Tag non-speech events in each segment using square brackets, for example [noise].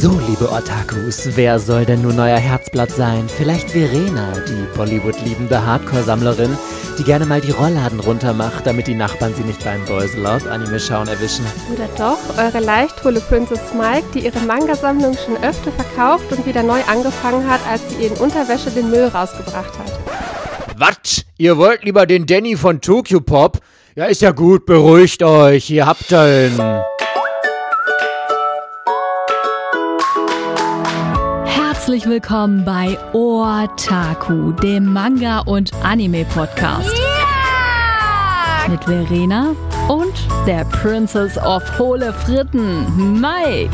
So, liebe Otakus, wer soll denn nun euer Herzblatt sein? Vielleicht Verena, die Bollywood-liebende Hardcore-Sammlerin, die gerne mal die Rollladen runtermacht, damit die Nachbarn sie nicht beim Boys Love Anime schauen erwischen. Oder doch eure leichthohle Princess Mike, die ihre Manga-Sammlung schon öfter verkauft und wieder neu angefangen hat, als sie in Unterwäsche den Müll rausgebracht hat. Was? Ihr wollt lieber den Danny von Tokyo Pop? Ja, ist ja gut, beruhigt euch, ihr habt ihn. Herzlich willkommen bei Otaku, dem Manga- und Anime-Podcast. Yeah! Mit Verena und der Princess of Hohle Fritten, Mike.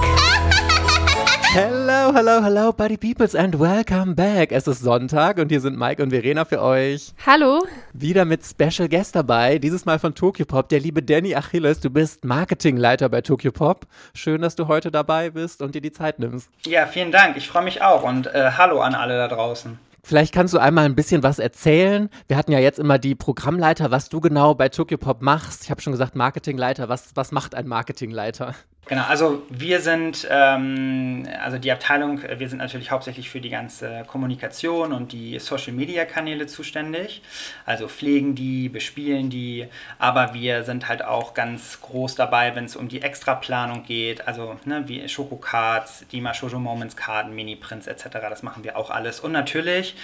Hello, hello, hello, Buddy Peoples and welcome back. Es ist Sonntag und hier sind Mike und Verena für euch. Hallo. Wieder mit Special Guest dabei, dieses Mal von Tokyo Pop, der liebe Danny Achilles. Du bist Marketingleiter bei Tokyo Pop. Schön, dass du heute dabei bist und dir die Zeit nimmst. Ja, vielen Dank. Ich freue mich auch und äh, hallo an alle da draußen. Vielleicht kannst du einmal ein bisschen was erzählen. Wir hatten ja jetzt immer die Programmleiter, was du genau bei Tokyo Pop machst. Ich habe schon gesagt, Marketingleiter. Was, was macht ein Marketingleiter? Genau, also wir sind, ähm, also die Abteilung, äh, wir sind natürlich hauptsächlich für die ganze Kommunikation und die Social-Media-Kanäle zuständig. Also pflegen die, bespielen die, aber wir sind halt auch ganz groß dabei, wenn es um die Extraplanung geht, also ne, wie Schokocards, die Shoujo Moments Karten, Mini-Prints etc., das machen wir auch alles. Und natürlich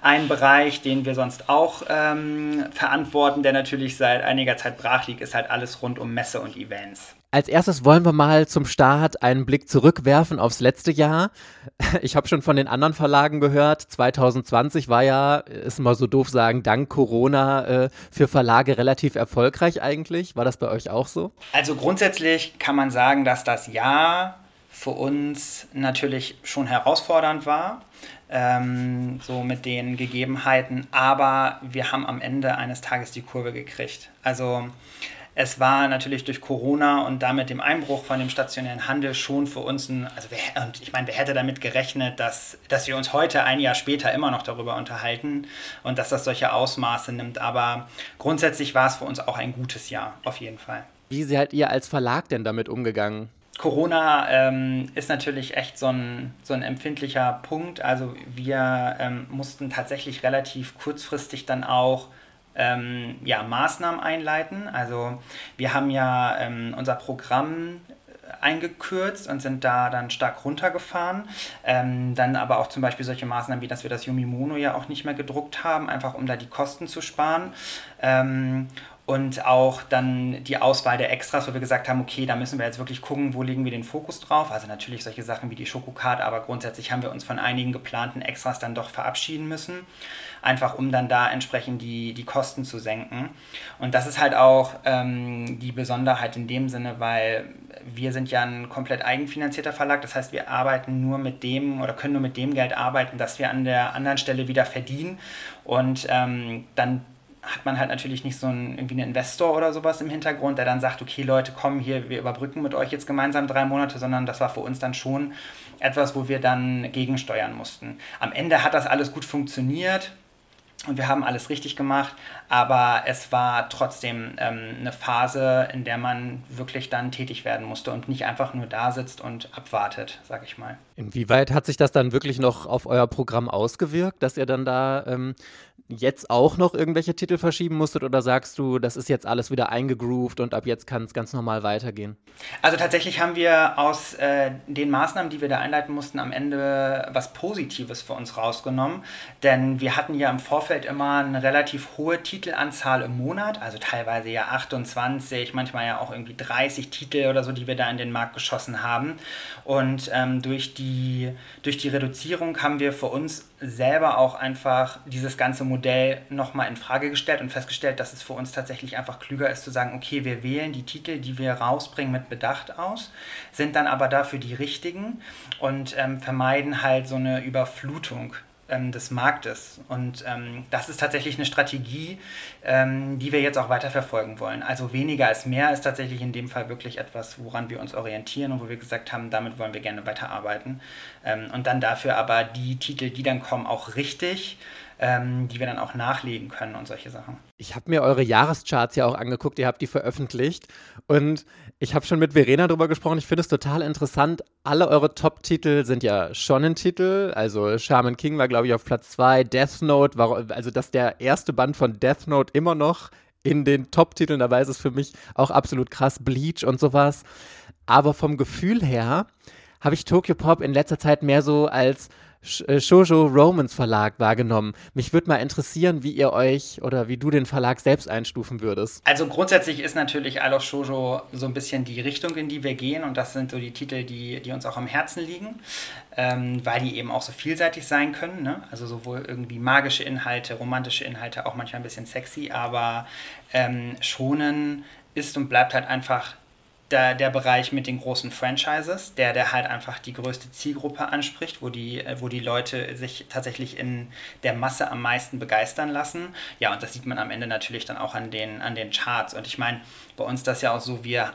ein Bereich, den wir sonst auch ähm, verantworten, der natürlich seit einiger Zeit brach liegt, ist halt alles rund um Messe und Events. Als erstes wollen wir mal zum Start einen Blick zurückwerfen aufs letzte Jahr. [laughs] Ich habe schon von den anderen Verlagen gehört, 2020 war ja, ist mal so doof sagen, dank Corona äh, für Verlage relativ erfolgreich eigentlich. War das bei euch auch so? Also grundsätzlich kann man sagen, dass das Jahr für uns natürlich schon herausfordernd war. Ähm, so mit den Gegebenheiten, aber wir haben am Ende eines Tages die Kurve gekriegt. Also es war natürlich durch Corona und damit dem Einbruch von dem stationären Handel schon für uns ein, also wer, und ich meine, wer hätte damit gerechnet, dass, dass wir uns heute ein Jahr später immer noch darüber unterhalten und dass das solche Ausmaße nimmt. Aber grundsätzlich war es für uns auch ein gutes Jahr, auf jeden Fall. Wie seid ihr als Verlag denn damit umgegangen? Corona ähm, ist natürlich echt so ein, so ein empfindlicher Punkt. Also wir ähm, mussten tatsächlich relativ kurzfristig dann auch ähm, ja, Maßnahmen einleiten. Also wir haben ja ähm, unser Programm eingekürzt und sind da dann stark runtergefahren. Ähm, dann aber auch zum Beispiel solche Maßnahmen wie, dass wir das Yumimono ja auch nicht mehr gedruckt haben, einfach um da die Kosten zu sparen. Ähm, und auch dann die Auswahl der Extras, wo wir gesagt haben, okay, da müssen wir jetzt wirklich gucken, wo legen wir den Fokus drauf. Also natürlich solche Sachen wie die Schokokarte, aber grundsätzlich haben wir uns von einigen geplanten Extras dann doch verabschieden müssen, einfach um dann da entsprechend die, die Kosten zu senken. Und das ist halt auch ähm, die Besonderheit in dem Sinne, weil wir sind ja ein komplett eigenfinanzierter Verlag, das heißt, wir arbeiten nur mit dem oder können nur mit dem Geld arbeiten, das wir an der anderen Stelle wieder verdienen. Und ähm, dann hat man halt natürlich nicht so einen, irgendwie einen Investor oder sowas im Hintergrund, der dann sagt, okay Leute, komm hier, wir überbrücken mit euch jetzt gemeinsam drei Monate, sondern das war für uns dann schon etwas, wo wir dann gegensteuern mussten. Am Ende hat das alles gut funktioniert und wir haben alles richtig gemacht, aber es war trotzdem ähm, eine Phase, in der man wirklich dann tätig werden musste und nicht einfach nur da sitzt und abwartet, sag ich mal. Inwieweit hat sich das dann wirklich noch auf euer Programm ausgewirkt, dass ihr dann da ähm, jetzt auch noch irgendwelche Titel verschieben musstet oder sagst du, das ist jetzt alles wieder eingegroovt und ab jetzt kann es ganz normal weitergehen? Also tatsächlich haben wir aus äh, den Maßnahmen, die wir da einleiten mussten, am Ende was Positives für uns rausgenommen, denn wir hatten ja im Vorfeld immer eine relativ hohe Titelanzahl im Monat, also teilweise ja 28, manchmal ja auch irgendwie 30 Titel oder so, die wir da in den Markt geschossen haben und ähm, durch, die, durch die Reduzierung haben wir für uns selber auch einfach dieses ganze Modell nochmal in Frage gestellt und festgestellt, dass es für uns tatsächlich einfach klüger ist zu sagen, okay, wir wählen die Titel, die wir rausbringen, mit Bedacht aus, sind dann aber dafür die richtigen und ähm, vermeiden halt so eine Überflutung ähm, des Marktes. Und ähm, das ist tatsächlich eine Strategie, ähm, die wir jetzt auch weiter verfolgen wollen. Also weniger als mehr ist tatsächlich in dem Fall wirklich etwas, woran wir uns orientieren und wo wir gesagt haben, damit wollen wir gerne weiterarbeiten. Ähm, und dann dafür aber die Titel, die dann kommen, auch richtig ähm, die wir dann auch nachlegen können und solche Sachen. Ich habe mir eure Jahrescharts ja auch angeguckt, ihr habt die veröffentlicht und Ich habe schon mit Verena drüber gesprochen. Ich finde es total interessant. Alle eure Top-Titel sind ja Shonen-Titel. Also Shaman King war, glaube ich, auf Platz 2. Death Note war, also dass der erste Band von Death Note immer noch in den Top-Titeln dabei ist, ist für mich auch absolut krass. Bleach und sowas. Aber vom Gefühl her habe ich Tokyo Pop in letzter Zeit mehr so als äh, Shoujo Romans Verlag wahrgenommen. Mich würde mal interessieren, wie ihr euch oder wie du den Verlag selbst einstufen würdest. Also grundsätzlich ist natürlich I Love Shoujo so ein bisschen die Richtung, in die wir gehen und das sind so die Titel, die, die uns auch am Herzen liegen, ähm, weil die eben auch so vielseitig sein können. Ne? Also sowohl irgendwie magische Inhalte, romantische Inhalte, auch manchmal ein bisschen sexy, aber ähm, schonen ist und bleibt halt einfach der, der Bereich mit den großen Franchises, der, der halt einfach die größte Zielgruppe anspricht, wo die, wo die Leute sich tatsächlich in der Masse am meisten begeistern lassen. Ja, und das sieht man am Ende natürlich dann auch an den, an den Charts. Und ich meine, bei uns das ja auch so, wir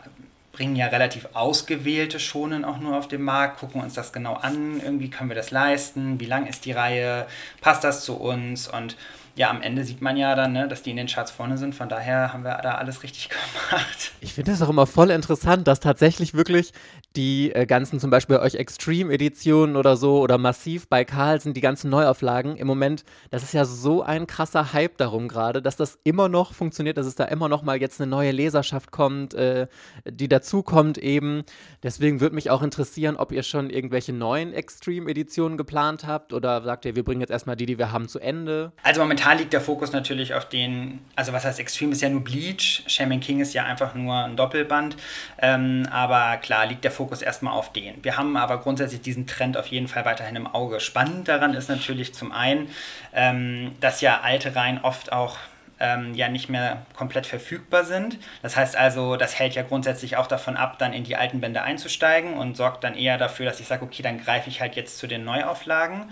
bringen ja relativ ausgewählte Schonen auch nur auf den Markt, gucken uns das genau an, irgendwie können wir das leisten, wie lang ist die Reihe, passt das zu uns und ja, am Ende sieht man ja dann, ne, dass die in den Charts vorne sind. Von daher haben wir da alles richtig [laughs] gemacht. Ich finde das auch immer voll interessant, dass tatsächlich wirklich die äh, ganzen, zum Beispiel euch Extreme-Editionen oder so oder massiv bei Carlsen, die ganzen Neuauflagen im Moment, das ist ja so ein krasser Hype darum gerade, dass das immer noch funktioniert, dass es da immer noch mal jetzt eine neue Leserschaft kommt, äh, die dazukommt eben. Deswegen würde mich auch interessieren, ob ihr schon irgendwelche neuen Extreme-Editionen geplant habt oder sagt ihr, wir bringen jetzt erstmal die, die wir haben, zu Ende? Also momentan liegt der Fokus natürlich auf den, also was heißt Extreme ist ja nur Bleach, Shaman King ist ja einfach nur ein Doppelband, ähm, aber klar liegt der Fokus Fokus erstmal auf den. Wir haben aber grundsätzlich diesen Trend auf jeden Fall weiterhin im Auge. Spannend daran ist natürlich zum einen, ähm, dass ja alte Reihen oft auch ähm, ja nicht mehr komplett verfügbar sind. Das heißt also, das hält ja grundsätzlich auch davon ab, dann in die alten Bände einzusteigen und sorgt dann eher dafür, dass ich sage, okay, dann greife ich halt jetzt zu den Neuauflagen.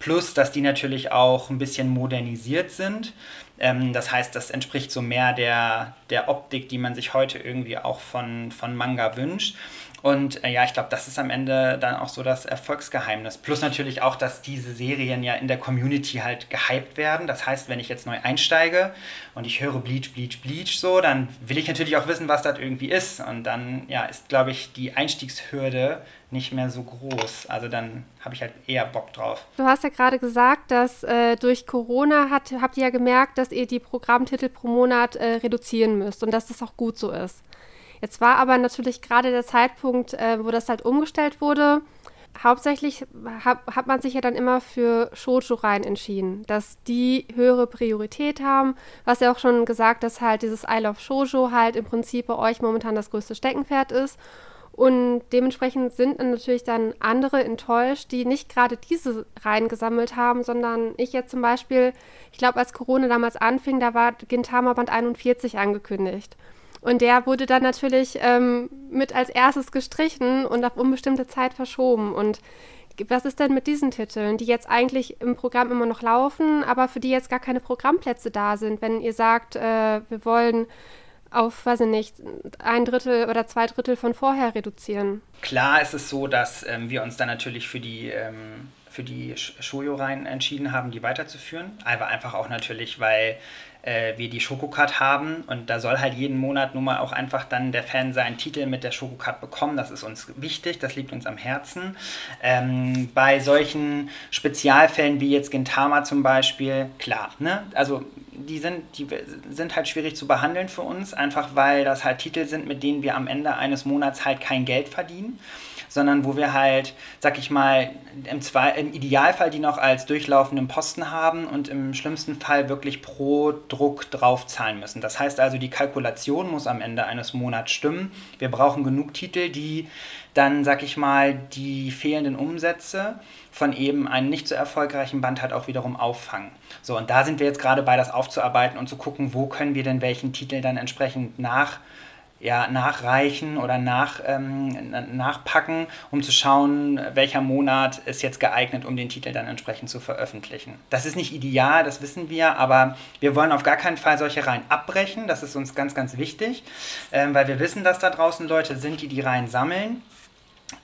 Plus, dass die natürlich auch ein bisschen modernisiert sind. Ähm, das heißt, das entspricht so mehr der, der Optik, die man sich heute irgendwie auch von, von Manga wünscht. Und äh, ja, ich glaube, das ist am Ende dann auch so das Erfolgsgeheimnis. Plus natürlich auch, dass diese Serien ja in der Community halt gehypt werden. Das heißt, wenn ich jetzt neu einsteige und ich höre Bleach, Bleach, Bleach so, dann will ich natürlich auch wissen, was das irgendwie ist. Und dann ja, ist, glaube ich, die Einstiegshürde nicht mehr so groß. Also dann habe ich halt eher Bock drauf. Du hast ja gerade gesagt, dass äh, durch Corona hat, habt ihr ja gemerkt, dass ihr die Programmtitel pro Monat äh, reduzieren müsst und dass das auch gut so ist. Jetzt war aber natürlich gerade der Zeitpunkt, äh, wo das halt umgestellt wurde. Hauptsächlich hat, hat man sich ja dann immer für Shoujo-Reihen entschieden, dass die höhere Priorität haben. Was ja auch schon gesagt, dass halt dieses I Love Shoujo halt im Prinzip bei euch momentan das größte Steckenpferd ist. Und dementsprechend sind natürlich dann andere enttäuscht, die nicht gerade diese Reihen gesammelt haben, sondern ich jetzt zum Beispiel, ich glaube, als Corona damals anfing, da war Gintama Band 41 angekündigt. Und der wurde dann natürlich ähm, mit als erstes gestrichen und auf unbestimmte Zeit verschoben. Und was ist denn mit diesen Titeln, die jetzt eigentlich im Programm immer noch laufen, aber für die jetzt gar keine Programmplätze da sind, wenn ihr sagt, äh, wir wollen auf, weiß ich nicht, ein Drittel oder zwei Drittel von vorher reduzieren? Klar ist es so, dass ähm, wir uns dann natürlich für die ähm für die Shoujo-Reihen entschieden haben, die weiterzuführen. Aber einfach auch natürlich, weil äh, wir die Schokocard haben und da soll halt jeden Monat nun mal auch einfach dann der Fan seinen Titel mit der Schokocard bekommen. Das ist uns wichtig, das liegt uns am Herzen. Ähm, bei solchen Spezialfällen wie jetzt Gintama zum Beispiel, klar, ne? also die sind, die sind halt schwierig zu behandeln für uns, einfach weil das halt Titel sind, mit denen wir am Ende eines Monats halt kein Geld verdienen sondern wo wir halt, sag ich mal, im, Zwei im Idealfall die noch als durchlaufenden Posten haben und im schlimmsten Fall wirklich pro Druck draufzahlen müssen. Das heißt also, die Kalkulation muss am Ende eines Monats stimmen. Wir brauchen genug Titel, die dann, sag ich mal, die fehlenden Umsätze von eben einem nicht so erfolgreichen Band halt auch wiederum auffangen. So, und da sind wir jetzt gerade bei, das aufzuarbeiten und zu gucken, wo können wir denn welchen Titel dann entsprechend nach ja, nachreichen oder nach, ähm, nachpacken, um zu schauen, welcher Monat ist jetzt geeignet, um den Titel dann entsprechend zu veröffentlichen. Das ist nicht ideal, das wissen wir, aber wir wollen auf gar keinen Fall solche Reihen abbrechen. Das ist uns ganz, ganz wichtig, ähm, weil wir wissen, dass da draußen Leute sind, die die Reihen sammeln.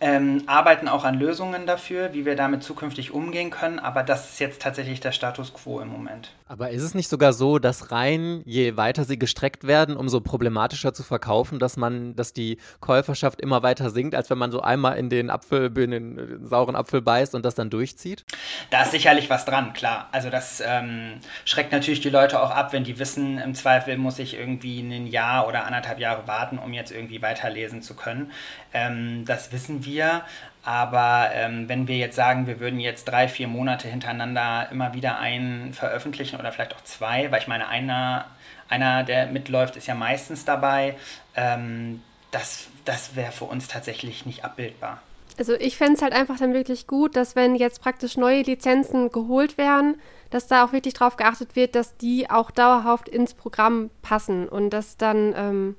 Ähm, arbeiten auch an Lösungen dafür, wie wir damit zukünftig umgehen können, aber das ist jetzt tatsächlich der Status quo im Moment. Aber ist es nicht sogar so, dass Reihen, je weiter sie gestreckt werden, umso problematischer zu verkaufen, dass man, dass die Käuferschaft immer weiter sinkt, als wenn man so einmal in den Apfel, in den sauren Apfel beißt und das dann durchzieht? Da ist sicherlich was dran, klar. Also das ähm, schreckt natürlich die Leute auch ab, wenn die wissen, im Zweifel muss ich irgendwie ein Jahr oder anderthalb Jahre warten, um jetzt irgendwie weiterlesen zu können. Ähm, das wissen wir. Aber ähm, wenn wir jetzt sagen, wir würden jetzt drei, vier Monate hintereinander immer wieder einen veröffentlichen oder vielleicht auch zwei, weil ich meine, einer, einer der mitläuft, ist ja meistens dabei, ähm, das, das wäre für uns tatsächlich nicht abbildbar. Also ich fände es halt einfach dann wirklich gut, dass wenn jetzt praktisch neue Lizenzen geholt werden, dass da auch wirklich darauf geachtet wird, dass die auch dauerhaft ins Programm passen und dass dann, ähm,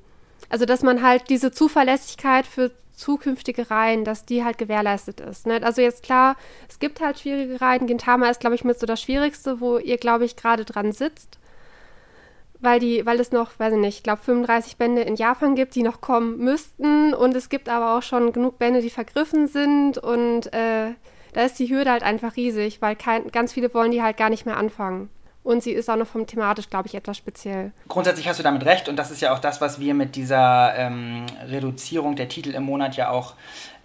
also dass man halt diese Zuverlässigkeit für zukünftige Reihen, dass die halt gewährleistet ist. Ne? Also jetzt klar, es gibt halt schwierige Reihen. Gintama ist, glaube ich, mit so das Schwierigste, wo ihr, glaube ich, gerade dran sitzt. Weil, die, weil es noch, weiß ich nicht, ich glaube 35 Bände in Japan gibt, die noch kommen müssten. Und es gibt aber auch schon genug Bände, die vergriffen sind. Und äh, da ist die Hürde halt einfach riesig, weil kein, ganz viele wollen die halt gar nicht mehr anfangen. Und sie ist auch noch vom thematisch, glaube ich, etwas speziell. Grundsätzlich hast du damit recht und das ist ja auch das, was wir mit dieser ähm, Reduzierung der Titel im Monat ja auch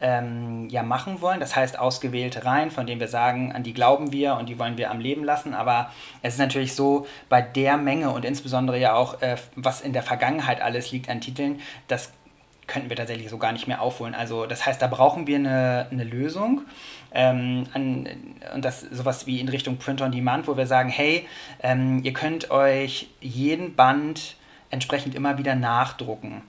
ähm, ja, machen wollen. Das heißt ausgewählte Reihen, von denen wir sagen, an die glauben wir und die wollen wir am Leben lassen. Aber es ist natürlich so, bei der Menge und insbesondere ja auch, äh, was in der Vergangenheit alles liegt an Titeln, das könnten wir tatsächlich so gar nicht mehr aufholen. Also das heißt, da brauchen wir eine, eine Lösung. Ähm, an, und das sowas wie in Richtung Print on Demand, wo wir sagen, hey, ähm, ihr könnt euch jeden Band entsprechend immer wieder nachdrucken.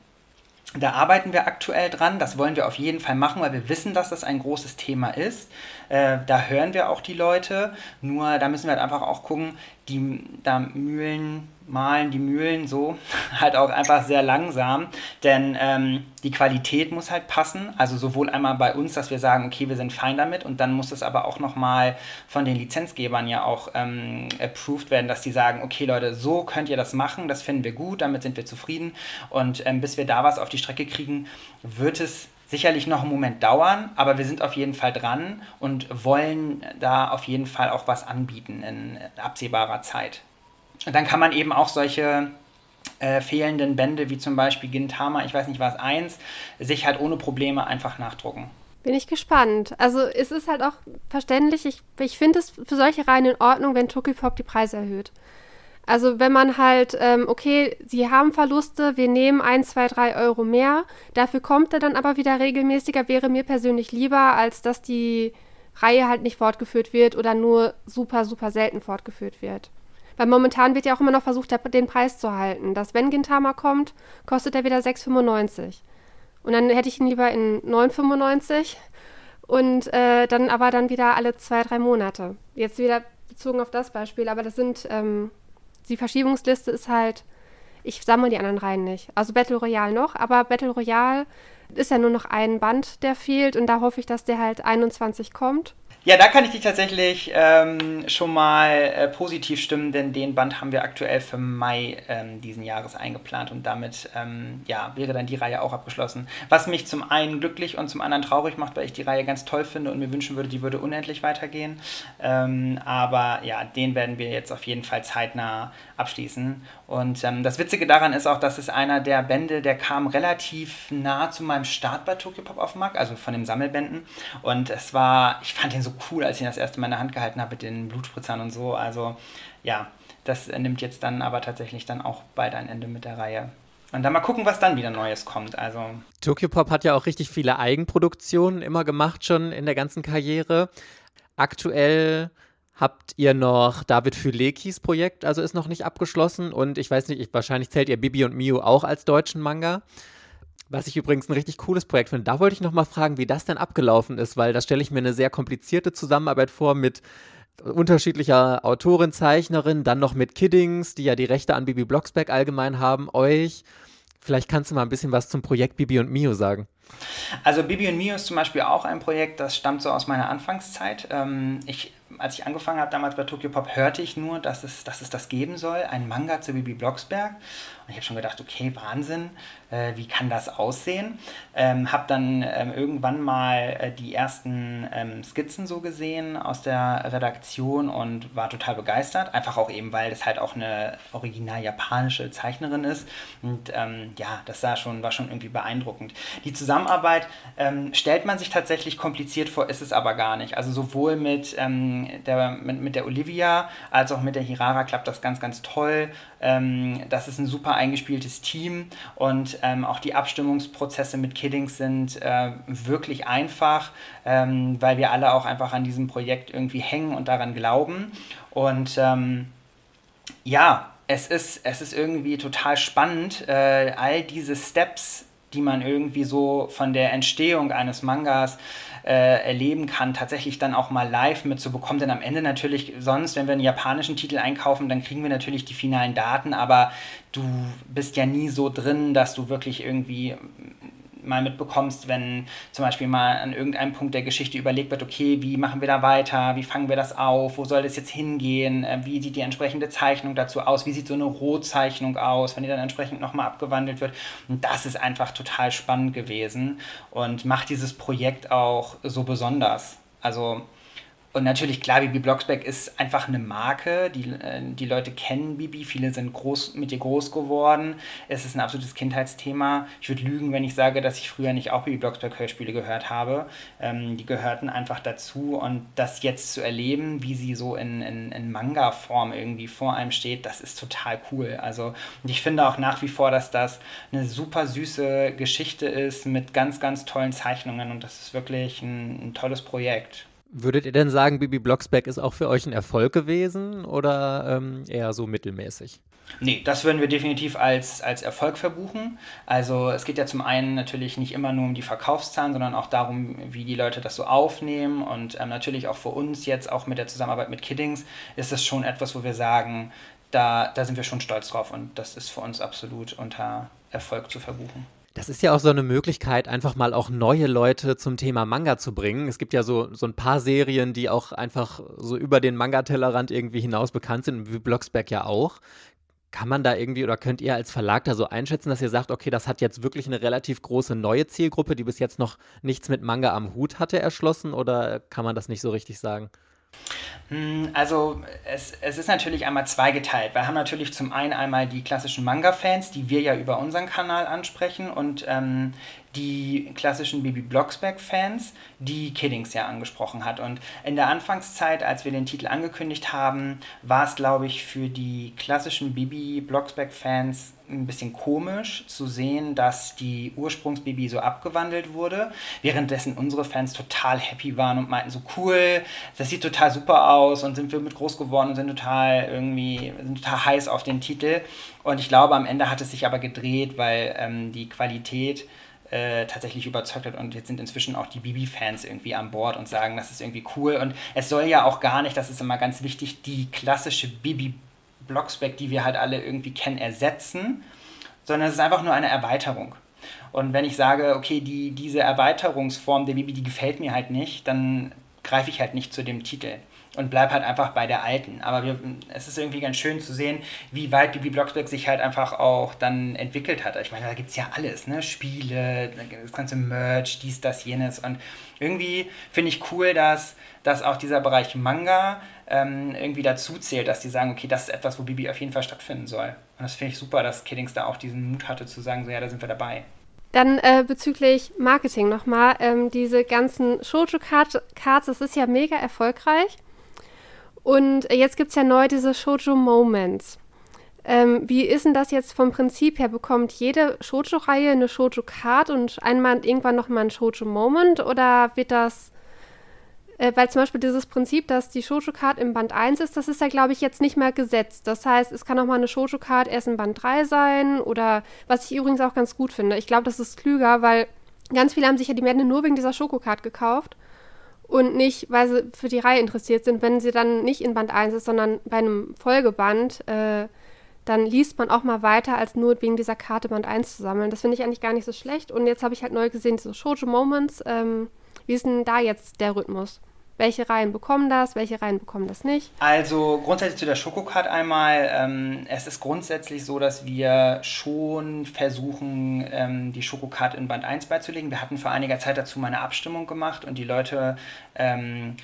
Da arbeiten wir aktuell dran, das wollen wir auf jeden Fall machen, weil wir wissen, dass das ein großes Thema ist. Äh, da hören wir auch die Leute, nur da müssen wir halt einfach auch gucken, die da Mühlen malen die Mühlen so [laughs] halt auch einfach sehr langsam, denn ähm, die Qualität muss halt passen. Also sowohl einmal bei uns, dass wir sagen, okay, wir sind fein damit. Und dann muss es aber auch nochmal von den Lizenzgebern ja auch ähm, approved werden, dass die sagen, okay Leute, so könnt ihr das machen, das finden wir gut, damit sind wir zufrieden. Und ähm, bis wir da was auf die Strecke kriegen, wird es sicherlich noch einen Moment dauern, aber wir sind auf jeden Fall dran und wollen da auf jeden Fall auch was anbieten in absehbarer Zeit. Und dann kann man eben auch solche äh, fehlenden Bände wie zum Beispiel Gintama, ich weiß nicht was, eins, sich halt ohne Probleme einfach nachdrucken. Bin ich gespannt. Also es ist halt auch verständlich, ich, ich finde es für solche Reihen in Ordnung, wenn Tokyopop die Preise erhöht. Also wenn man halt, ähm, okay, sie haben Verluste, wir nehmen 1, 2, 3 Euro mehr, dafür kommt er dann aber wieder regelmäßiger, wäre mir persönlich lieber, als dass die Reihe halt nicht fortgeführt wird oder nur super, super selten fortgeführt wird. Weil momentan wird ja auch immer noch versucht, den Preis zu halten. Dass wenn Gintama kommt, kostet er wieder 6,95. Und dann hätte ich ihn lieber in 9,95 und äh, dann aber dann wieder alle zwei, drei Monate. Jetzt wieder bezogen auf das Beispiel, aber das sind, ähm, die Verschiebungsliste ist halt, ich sammle die anderen Reihen nicht. Also Battle Royale noch, aber Battle Royale ist ja nur noch ein Band, der fehlt und da hoffe ich, dass der halt 21 kommt. Ja, da kann ich dich tatsächlich ähm, schon mal äh, positiv stimmen, denn den Band haben wir aktuell für Mai ähm, diesen Jahres eingeplant und damit ähm, ja, wäre dann die Reihe auch abgeschlossen. Was mich zum einen glücklich und zum anderen traurig macht, weil ich die Reihe ganz toll finde und mir wünschen würde, die würde unendlich weitergehen. Ähm, aber ja, den werden wir jetzt auf jeden Fall zeitnah abschließen. Und ähm, das Witzige daran ist auch, dass es einer der Bände, der kam relativ nah zu meinem Start bei Tokyo Pop auf dem Markt, also von den Sammelbänden. Und es war, ich fand den so cool, als ich ihn das erste Mal in der Hand gehalten habe mit den Blutspritzern und so. Also ja, das nimmt jetzt dann aber tatsächlich dann auch bald ein Ende mit der Reihe. Und dann mal gucken, was dann wieder Neues kommt. Also Tokyo Pop hat ja auch richtig viele Eigenproduktionen immer gemacht schon in der ganzen Karriere. Aktuell habt ihr noch David Fülekis Projekt, also ist noch nicht abgeschlossen und ich weiß nicht, ich, wahrscheinlich zählt ihr Bibi und Mio auch als deutschen Manga. Was ich übrigens ein richtig cooles Projekt finde. Da wollte ich noch mal fragen, wie das denn abgelaufen ist, weil da stelle ich mir eine sehr komplizierte Zusammenarbeit vor mit unterschiedlicher Autorin, Zeichnerin, dann noch mit Kiddings, die ja die Rechte an Bibi Blocksberg allgemein haben, euch. Vielleicht kannst du mal ein bisschen was zum Projekt Bibi und Mio sagen. Also Bibi und Mio ist zum Beispiel auch ein Projekt, das stammt so aus meiner Anfangszeit. Ähm, ich als ich angefangen habe damals bei Tokyo Pop, hörte ich nur, dass es, dass es das geben soll, ein Manga zu Bibi Blocksberg. Und ich habe schon gedacht, okay, Wahnsinn, äh, wie kann das aussehen? Ähm, habe dann ähm, irgendwann mal äh, die ersten Skizzen so gesehen aus der Redaktion und war total begeistert. Einfach auch eben, weil das halt auch eine original japanische Zeichnerin ist. Und ja, das sah schon, war schon irgendwie beeindruckend. Die Zusammenarbeit ähm, stellt man sich tatsächlich kompliziert vor, ist es aber gar nicht. Also sowohl mit ähm, der, mit, mit der Olivia als auch mit der Hirara klappt das ganz, ganz toll. Ähm, das ist ein super eingespieltes Team und ähm, auch die Abstimmungsprozesse mit Kiddings sind äh, wirklich einfach, ähm, weil wir alle auch einfach an diesem Projekt irgendwie hängen und daran glauben. Und ähm, ja, es ist, es ist irgendwie total spannend, äh, all diese Steps, die man irgendwie so von der Entstehung eines Mangas äh, erleben kann, tatsächlich dann auch mal live mitzubekommen. Denn am Ende natürlich, sonst, wenn wir einen japanischen Titel einkaufen, dann kriegen wir natürlich die finalen Daten, aber du bist ja nie so drin, dass du wirklich irgendwie mal mitbekommst, wenn zum Beispiel mal an irgendeinem Punkt der Geschichte überlegt wird, okay, wie machen wir da weiter, wie fangen wir das auf, wo soll das jetzt hingehen, äh, wie sieht die entsprechende Zeichnung dazu aus, wie sieht so eine Rohzeichnung aus, wenn die dann entsprechend nochmal abgewandelt wird. Und das ist einfach total spannend gewesen und macht dieses Projekt auch so besonders. Also und natürlich, klar, Bibi Blocksberg ist einfach eine Marke. Die, äh, die Leute kennen Bibi, viele sind groß, mit ihr groß geworden. Es ist ein absolutes Kindheitsthema. Ich würde lügen, wenn ich sage, dass ich früher nicht auch Bibi Blocksberg Hörspiele gehört habe. Ähm, die gehörten einfach dazu. Und das jetzt zu erleben, wie sie so in, in, in Manga-Form irgendwie vor einem steht, das ist total cool. Also, und ich finde auch nach wie vor, dass das eine super süße Geschichte ist mit ganz, ganz tollen Zeichnungen. Und das ist wirklich ein, ein tolles Projekt. Würdet ihr denn sagen, Bibi Blocksberg ist auch für euch ein Erfolg gewesen oder ähm, eher so mittelmäßig? Nee, das würden wir definitiv als, als Erfolg verbuchen. Also es geht ja zum einen natürlich nicht immer nur um die Verkaufszahlen, sondern auch darum, wie die Leute das so aufnehmen. Und ähm, natürlich auch für uns jetzt, auch mit der Zusammenarbeit mit Kiddings, ist das schon etwas, wo wir sagen, da, da sind wir schon stolz drauf und das ist für uns absolut unter Erfolg zu verbuchen. Das ist ja auch so eine Möglichkeit, einfach mal auch neue Leute zum Thema Manga zu bringen. Es gibt ja so, so ein paar Serien, die auch einfach so über den Manga-Tellerrand irgendwie hinaus bekannt sind, wie Blocksberg ja auch. Kann man da irgendwie oder könnt ihr als Verlag da so einschätzen, dass ihr sagt, okay, das hat jetzt wirklich eine relativ große neue Zielgruppe, die bis jetzt noch nichts mit Manga am Hut hatte, erschlossen oder kann man das nicht so richtig sagen? Hm, also es, es ist natürlich einmal zweigeteilt. Wir haben natürlich zum einen einmal die klassischen Manga-Fans, die wir ja über unseren Kanal ansprechen und ähm, die klassischen Bibi Blocksberg-Fans, die Kiddings ja angesprochen hat. Und in der Anfangszeit, als wir den Titel angekündigt haben, war es, glaube ich, für die klassischen Bibi Blocksberg-Fans ein bisschen komisch zu sehen, dass die Ursprungsbibi so abgewandelt wurde, währenddessen unsere Fans total happy waren und meinten so cool, das sieht total super aus und sind wir mit groß geworden und sind total irgendwie sind total heiß auf den Titel. Und ich glaube, am Ende hat es sich aber gedreht, weil ähm, die Qualität äh, tatsächlich überzeugt hat und jetzt sind inzwischen auch die Bibi-Fans irgendwie an Bord und sagen, das ist irgendwie cool und es soll ja auch gar nicht, das ist immer ganz wichtig, die klassische Bibi Blocksberg, die wir halt alle irgendwie kennen, ersetzen, sondern es ist einfach nur eine Erweiterung. Und wenn ich sage, okay, die, diese Erweiterungsform der Bibi, die gefällt mir halt nicht, dann greife ich halt nicht zu dem Titel und bleibe halt einfach bei der alten. Aber wir, es ist irgendwie ganz schön zu sehen, wie weit Bibi Blocksberg sich halt einfach auch dann entwickelt hat. Ich meine, da gibt es ja alles, ne? Spiele, das ganze Merch, dies, das, jenes. Und irgendwie finde ich cool, dass, dass auch dieser Bereich Manga ähm, irgendwie dazu zählt, dass die sagen, okay, das ist etwas, wo Bibi auf jeden Fall stattfinden soll. Und das finde ich super, dass Kiddings da auch diesen Mut hatte zu sagen, so ja, da sind wir dabei. Dann äh, bezüglich Marketing nochmal. Ähm, diese ganzen Shoujo-Cards, das ist ja mega erfolgreich. Und jetzt gibt es ja neu diese Shoujo Moments. Ähm, wie ist denn das jetzt vom Prinzip her? Bekommt jede Shoujo-Reihe eine Shoujo-Card und einmal irgendwann nochmal ein Shoujo-Moment? Oder wird das äh, weil zum Beispiel dieses Prinzip, dass die Shoujo-Card im Band 1 ist, das ist ja, glaube ich, jetzt nicht mehr gesetzt. Das heißt, es kann auch mal eine Shoujo-Card erst in Band 3 sein oder was ich übrigens auch ganz gut finde. Ich glaube, das ist klüger, weil ganz viele haben sich ja die Männer nur wegen dieser Shoko-Card gekauft und nicht, weil sie für die Reihe interessiert sind. Wenn sie dann nicht in Band 1 ist, sondern bei einem Folgeband, äh, dann liest man auch mal weiter, als nur wegen dieser Karte Band 1 zu sammeln. Das finde ich eigentlich gar nicht so schlecht. Und jetzt habe ich halt neu gesehen, so Shoujo Moments. Ähm, wie ist denn da jetzt der Rhythmus? Welche Reihen bekommen das, welche Reihen bekommen das nicht? Also grundsätzlich zu der Schokocard einmal. Ähm, es ist grundsätzlich so, dass wir schon versuchen, ähm, die Schokocard in Band 1 beizulegen. Wir hatten vor einiger Zeit dazu mal eine Abstimmung gemacht und die Leute ähm,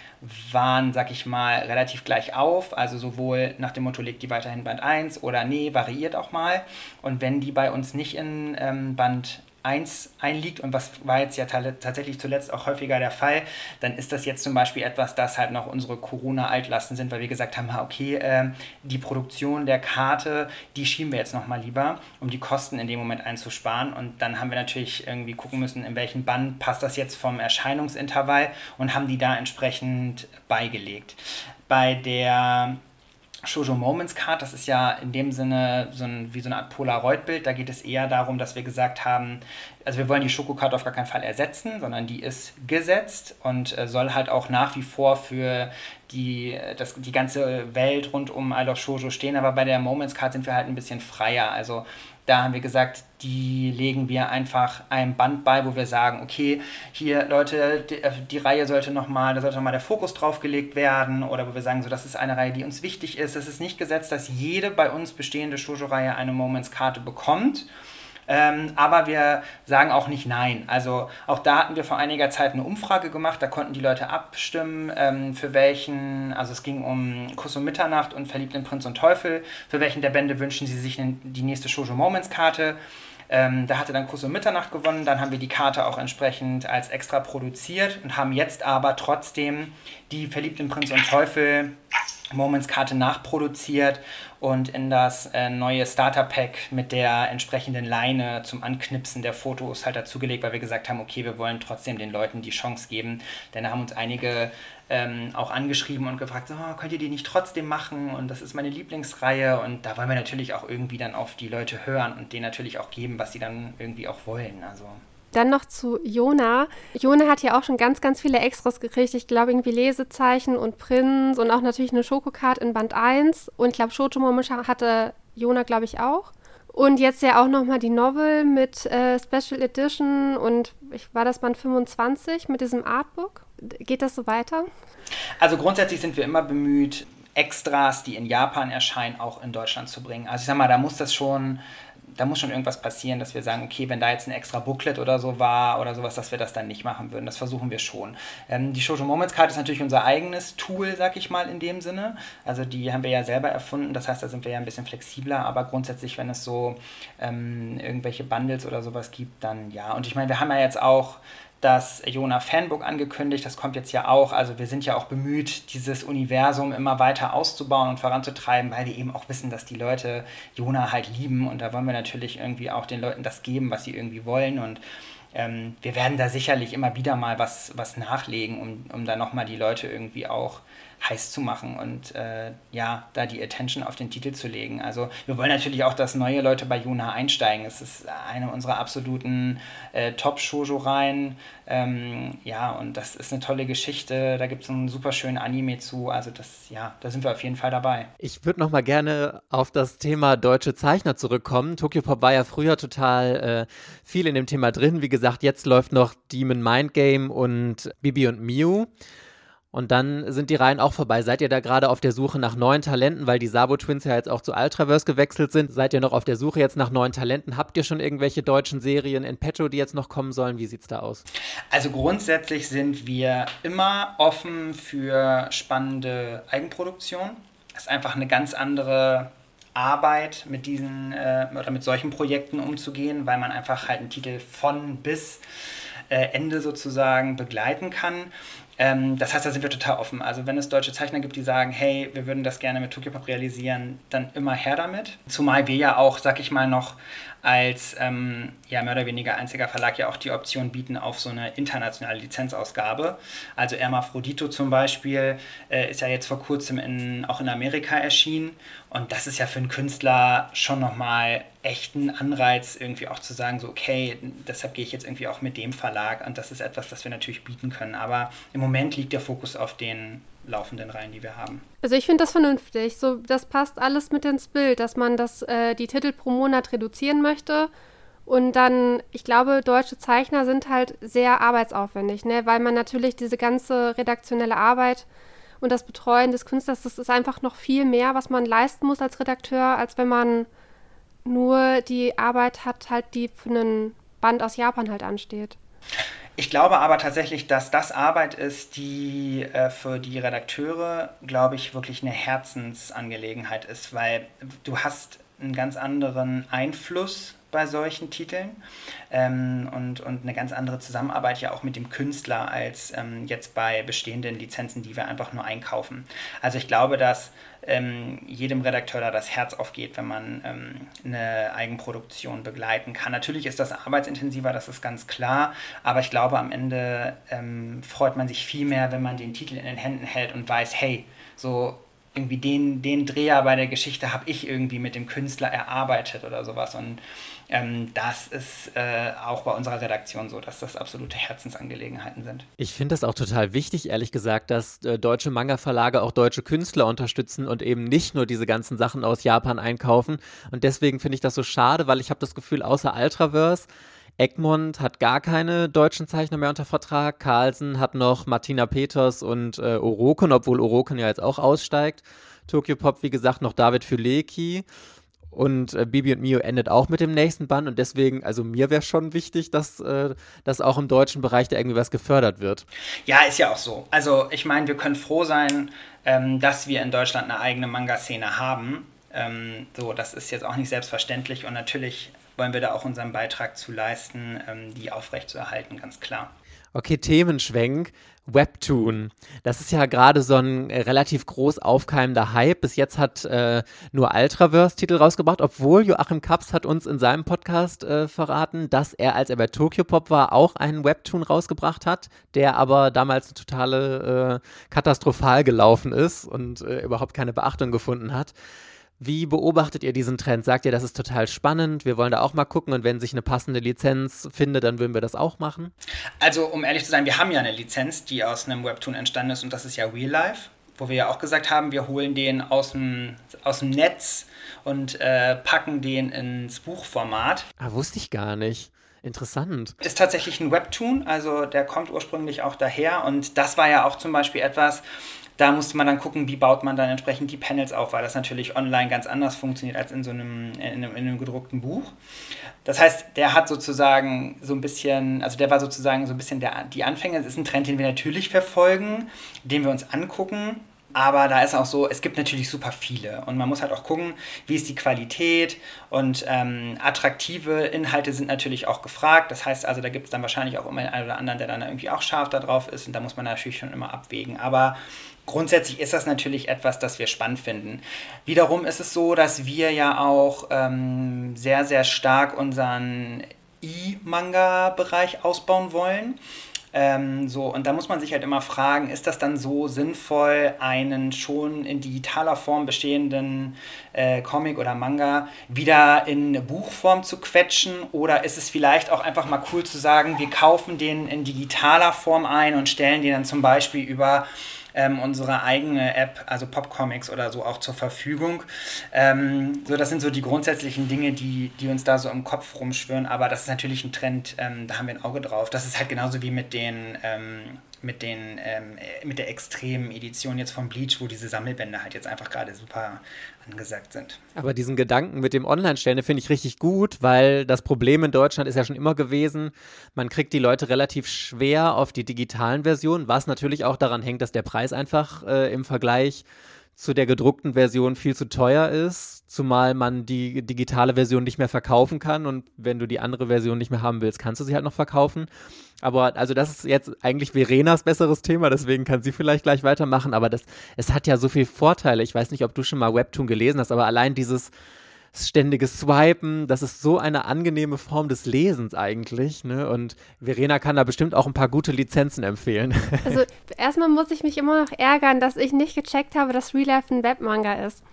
waren, sag ich mal, relativ gleich auf. Also sowohl nach dem Motto, legt die weiterhin Band 1 oder nee, variiert auch mal. Und wenn die bei uns nicht in ähm, Band 1 einliegt und was war jetzt ja tatsächlich zuletzt auch häufiger der Fall, dann ist das jetzt zum Beispiel etwas, das halt noch unsere Corona-Altlasten sind, weil wir gesagt haben, okay, äh, die Produktion der Karte, die schieben wir jetzt nochmal lieber, um die Kosten in dem Moment einzusparen und dann haben wir natürlich irgendwie gucken müssen, in welchen Band passt das jetzt vom Erscheinungsintervall und haben die da entsprechend beigelegt. Bei der Shoujo Moments Card, das ist ja in dem Sinne so ein, wie so eine Art Polaroid-Bild. Da geht es eher darum, dass wir gesagt haben, also wir wollen die Schokokarte auf gar keinen Fall ersetzen, sondern die ist gesetzt und äh, soll halt auch nach wie vor für die, das, die ganze Welt rund um I Shoujo stehen. Aber bei der Moments Card sind wir halt ein bisschen freier. Also da haben wir gesagt, die legen wir einfach einem Band bei, wo wir sagen, okay, hier Leute, die, äh, die Reihe sollte nochmal, da sollte nochmal der Fokus drauf gelegt werden oder wo wir sagen, so das ist eine Reihe, die uns wichtig ist. Es ist nicht gesetzt, dass jede bei uns bestehende Shoujo-Reihe eine Moments-Karte bekommt. Ähm, aber wir sagen auch nicht nein. Also auch da hatten wir vor einiger Zeit eine Umfrage gemacht, da konnten die Leute abstimmen, ähm, für welchen, also es ging um Kuss um Mitternacht und Verliebt in Prinz und Teufel, für welchen der Bände wünschen sie sich die nächste Shoujo Moments Karte. Ähm, da hatte dann Kuss um Mitternacht gewonnen. Dann haben wir die Karte auch entsprechend als extra produziert und haben jetzt aber trotzdem die Verliebt in Prinz und Teufel Moments-Karte nachproduziert und in das äh, neue Starter-Pack mit der entsprechenden Leine zum Anknipsen der Fotos halt dazugelegt, weil wir gesagt haben, okay, wir wollen trotzdem den Leuten die Chance geben. Denn da haben uns einige ähm, auch angeschrieben und gefragt, so, oh, könnt ihr die nicht trotzdem machen? Und das ist meine Lieblingsreihe. Und da wollen wir natürlich auch irgendwie dann auf die Leute hören und denen natürlich auch geben, was sie dann irgendwie auch wollen. Also dann noch zu Jona. Jona hat ja auch schon ganz, ganz viele Extras gekriegt. Ich glaube, irgendwie Lesezeichen und Prinz und auch natürlich eine Schokocard in Band 1. Und ich glaube, Shotomomisha hatte Jona, glaube ich, auch. Und jetzt ja auch nochmal die Novel mit äh, Special Edition und ich, war das Band 25 mit diesem Artbook? Geht das so weiter? Also grundsätzlich sind wir immer bemüht, Extras, die in Japan erscheinen, auch in Deutschland zu bringen. Also ich sag mal, da muss das schon da muss schon irgendwas passieren, dass wir sagen, okay, wenn da jetzt ein extra Booklet oder so war oder sowas, dass wir das dann nicht machen würden. Das versuchen wir schon. Ähm, die Shoujo Moments Card ist natürlich unser eigenes Tool, sag ich mal, in dem Sinne. Also die haben wir ja selber erfunden. Das heißt, da sind wir ja ein bisschen flexibler. Aber grundsätzlich, wenn es so ähm, irgendwelche Bundles oder sowas gibt, dann ja. Und ich meine, wir haben ja jetzt auch das Jona Fanbook angekündigt. Das kommt jetzt ja auch. Also wir sind ja auch bemüht, dieses Universum immer weiter auszubauen und voranzutreiben, weil wir eben auch wissen, dass die Leute Jona halt lieben. Und da wollen wir natürlich irgendwie auch den Leuten das geben, was sie irgendwie wollen. Und ähm, wir werden da sicherlich immer wieder mal was, was nachlegen, um, um da nochmal die Leute irgendwie auch heiß zu machen und äh, ja, da die Attention auf den Titel zu legen. Also wir wollen natürlich auch, dass neue Leute bei Juna einsteigen. Es ist eine unserer absoluten äh, Top-Shoujo-Reihen. Ähm, ja, und das ist eine tolle Geschichte. Da gibt es einen super schönen Anime zu. Also das, ja, da sind wir auf jeden Fall dabei. Ich würde noch mal gerne auf das Thema deutsche Zeichner zurückkommen. Tokyo Pop war ja früher total äh, viel in dem Thema drin. Wie gesagt, jetzt läuft noch Demon Mind Game und Bibi und Miu. Und dann sind die Reihen auch vorbei. Seid ihr da gerade auf der Suche nach neuen Talenten, weil die Sabo Twins ja jetzt auch zu Ultraverse gewechselt sind? Seid ihr noch auf der Suche jetzt nach neuen Talenten? Habt ihr schon irgendwelche deutschen Serien in petto, die jetzt noch kommen sollen? Wie sieht's da aus? Also grundsätzlich sind wir immer offen für spannende Eigenproduktionen. Das ist einfach eine ganz andere Arbeit mit diesen äh, oder mit solchen Projekten umzugehen, weil man einfach halt einen Titel von bis äh, Ende sozusagen begleiten kann. Ähm, das heißt, da sind wir total offen. Also wenn es deutsche Zeichner gibt, die sagen, hey, wir würden das gerne mit Tokyopop realisieren, dann immer her damit. Zumal wir ja auch, sag ich mal, noch als ähm, ja, mehr oder weniger einziger Verlag ja auch die Option bieten auf so eine internationale Lizenzausgabe. Also Hermaphrodito zum Beispiel äh, ist ja jetzt vor kurzem in, auch in Amerika erschienen und das ist ja für einen Künstler schon nochmal echt ein Anreiz, irgendwie auch zu sagen, so okay, deshalb gehe ich jetzt irgendwie auch mit dem Verlag und das ist etwas, das wir natürlich bieten können. Aber im Moment liegt der Fokus auf den laufenden Reihen, die wir haben. Also ich finde das vernünftig. So, das passt alles mit ins Bild, dass man das, äh, die Titel pro Monat reduzieren möchte. Und dann, ich glaube, deutsche Zeichner sind halt sehr arbeitsaufwendig, ne? weil man natürlich diese ganze redaktionelle Arbeit und das Betreuen des Künstlers, das ist einfach noch viel mehr, was man leisten muss als Redakteur, als wenn man nur die Arbeit hat, halt die für einen Band aus Japan halt ansteht. Ich glaube aber tatsächlich, dass das Arbeit ist, die äh, für die Redakteure, glaube ich, wirklich eine Herzensangelegenheit ist, weil du hast einen ganz anderen Einfluss bei solchen Titeln ähm, und, und eine ganz andere Zusammenarbeit ja auch mit dem Künstler als ähm, jetzt bei bestehenden Lizenzen, die wir einfach nur einkaufen. Also ich glaube, dass ähm, jedem Redakteur da das Herz aufgeht, wenn man ähm, eine Eigenproduktion begleiten kann. Natürlich ist das arbeitsintensiver, das ist ganz klar, aber ich glaube, am Ende ähm, freut man sich viel mehr, wenn man den Titel in den Händen hält und weiß, hey, so irgendwie den, den Dreher bei der Geschichte habe ich irgendwie mit dem Künstler erarbeitet oder sowas. Und ähm, das ist äh, auch bei unserer Redaktion so, dass das absolute Herzensangelegenheiten sind. Ich finde das auch total wichtig, ehrlich gesagt, dass äh, deutsche Manga-Verlage auch deutsche Künstler unterstützen und eben nicht nur diese ganzen Sachen aus Japan einkaufen. Und deswegen finde ich das so schade, weil ich habe das Gefühl, außer Ultraverse Egmont hat gar keine deutschen Zeichner mehr unter Vertrag. Carlsen hat noch Martina Peters und äh, Oroken, obwohl Oroken ja jetzt auch aussteigt. Tokyo Pop, wie gesagt, noch David Füleki. Und äh, Bibi und Mio endet auch mit dem nächsten Band und deswegen, also mir wäre schon wichtig, dass, äh, dass auch im deutschen Bereich da irgendwie was gefördert wird. Ja, ist ja auch so. Also ich meine, wir können froh sein, ähm, dass wir in Deutschland eine eigene Manga-Szene haben. Ähm, so, das ist jetzt auch nicht selbstverständlich und natürlich wollen wir da auch unseren Beitrag zu leisten, ähm, die aufrechtzuerhalten, ganz klar. Okay, Themenschwenk. Webtoon. Das ist ja gerade so ein äh, relativ groß aufkeimender Hype. Bis jetzt hat äh, nur Ultraverse Titel rausgebracht, obwohl Joachim Kaps hat uns in seinem Podcast äh, verraten, dass er, als er bei Tokyo Pop war, auch einen Webtoon rausgebracht hat, der aber damals total äh, katastrophal gelaufen ist und äh, überhaupt keine Beachtung gefunden hat. Wie beobachtet ihr diesen Trend? Sagt ihr, das ist total spannend, wir wollen da auch mal gucken und wenn sich eine passende Lizenz findet, dann würden wir das auch machen? Also, um ehrlich zu sein, wir haben ja eine Lizenz, die aus einem Webtoon entstanden ist und das ist ja Real Life, wo wir ja auch gesagt haben, wir holen den aus dem, aus dem Netz und äh, packen den ins Buchformat. Ah, wusste ich gar nicht. Interessant. Ist tatsächlich ein Webtoon, also der kommt ursprünglich auch daher und das war ja auch zum Beispiel etwas, da musste man dann gucken, wie baut man dann entsprechend die Panels auf, weil das natürlich online ganz anders funktioniert als in so einem, in einem, in einem gedruckten Buch. Das heißt, der hat sozusagen so ein bisschen, also der war sozusagen so ein bisschen der, die Anfänger. Das ist ein Trend, den wir natürlich verfolgen, den wir uns angucken. Aber da ist auch so, es gibt natürlich super viele und man muss halt auch gucken, wie ist die Qualität und ähm, attraktive Inhalte sind natürlich auch gefragt. Das heißt also, da gibt es dann wahrscheinlich auch immer einen oder anderen, der dann irgendwie auch scharf da drauf ist und da muss man natürlich schon immer abwägen. Aber grundsätzlich ist das natürlich etwas, das wir spannend finden. Wiederum ist es so, dass wir ja auch ähm, sehr, sehr stark unseren E-Manga-Bereich ausbauen wollen. Ähm, so, und da muss man sich halt immer fragen, ist das dann so sinnvoll, einen schon in digitaler Form bestehenden äh, Comic oder Manga wieder in Buchform zu quetschen? Oder ist es vielleicht auch einfach mal cool zu sagen, wir kaufen den in digitaler Form ein und stellen den dann zum Beispiel über ähm, unsere eigene App, also Popcomics oder so, auch zur Verfügung. Ähm, so, das sind so die grundsätzlichen Dinge, die, die uns da so im Kopf rumschwören, aber das ist natürlich ein Trend, ähm, da haben wir ein Auge drauf. Das ist halt genauso wie mit den ähm, mit den ähm, mit der extremen Edition jetzt von Bleach, wo diese Sammelbände halt jetzt einfach gerade super angesagt sind. Aber diesen Gedanken mit dem Online-Stellen finde ich richtig gut, weil das Problem in Deutschland ist ja schon immer gewesen, man kriegt die Leute relativ schwer auf die digitalen Versionen, was natürlich auch daran hängt, dass der Preis einfach äh, im Vergleich zu der gedruckten Version viel zu teuer ist, zumal man die digitale Version nicht mehr verkaufen kann und wenn du die andere Version nicht mehr haben willst, kannst du sie halt noch verkaufen. Aber also das ist jetzt eigentlich Verenas besseres Thema, deswegen kann sie vielleicht gleich weitermachen, aber das es hat ja so viele Vorteile. Ich weiß nicht, ob du schon mal Webtoon gelesen hast, aber allein dieses ständiges Swipen, das ist so eine angenehme Form des Lesens eigentlich. Ne? Und Verena kann da bestimmt auch ein paar gute Lizenzen empfehlen. [laughs] Also erstmal muss ich mich immer noch ärgern, dass ich nicht gecheckt habe, dass Real Life ein Webmanga ist.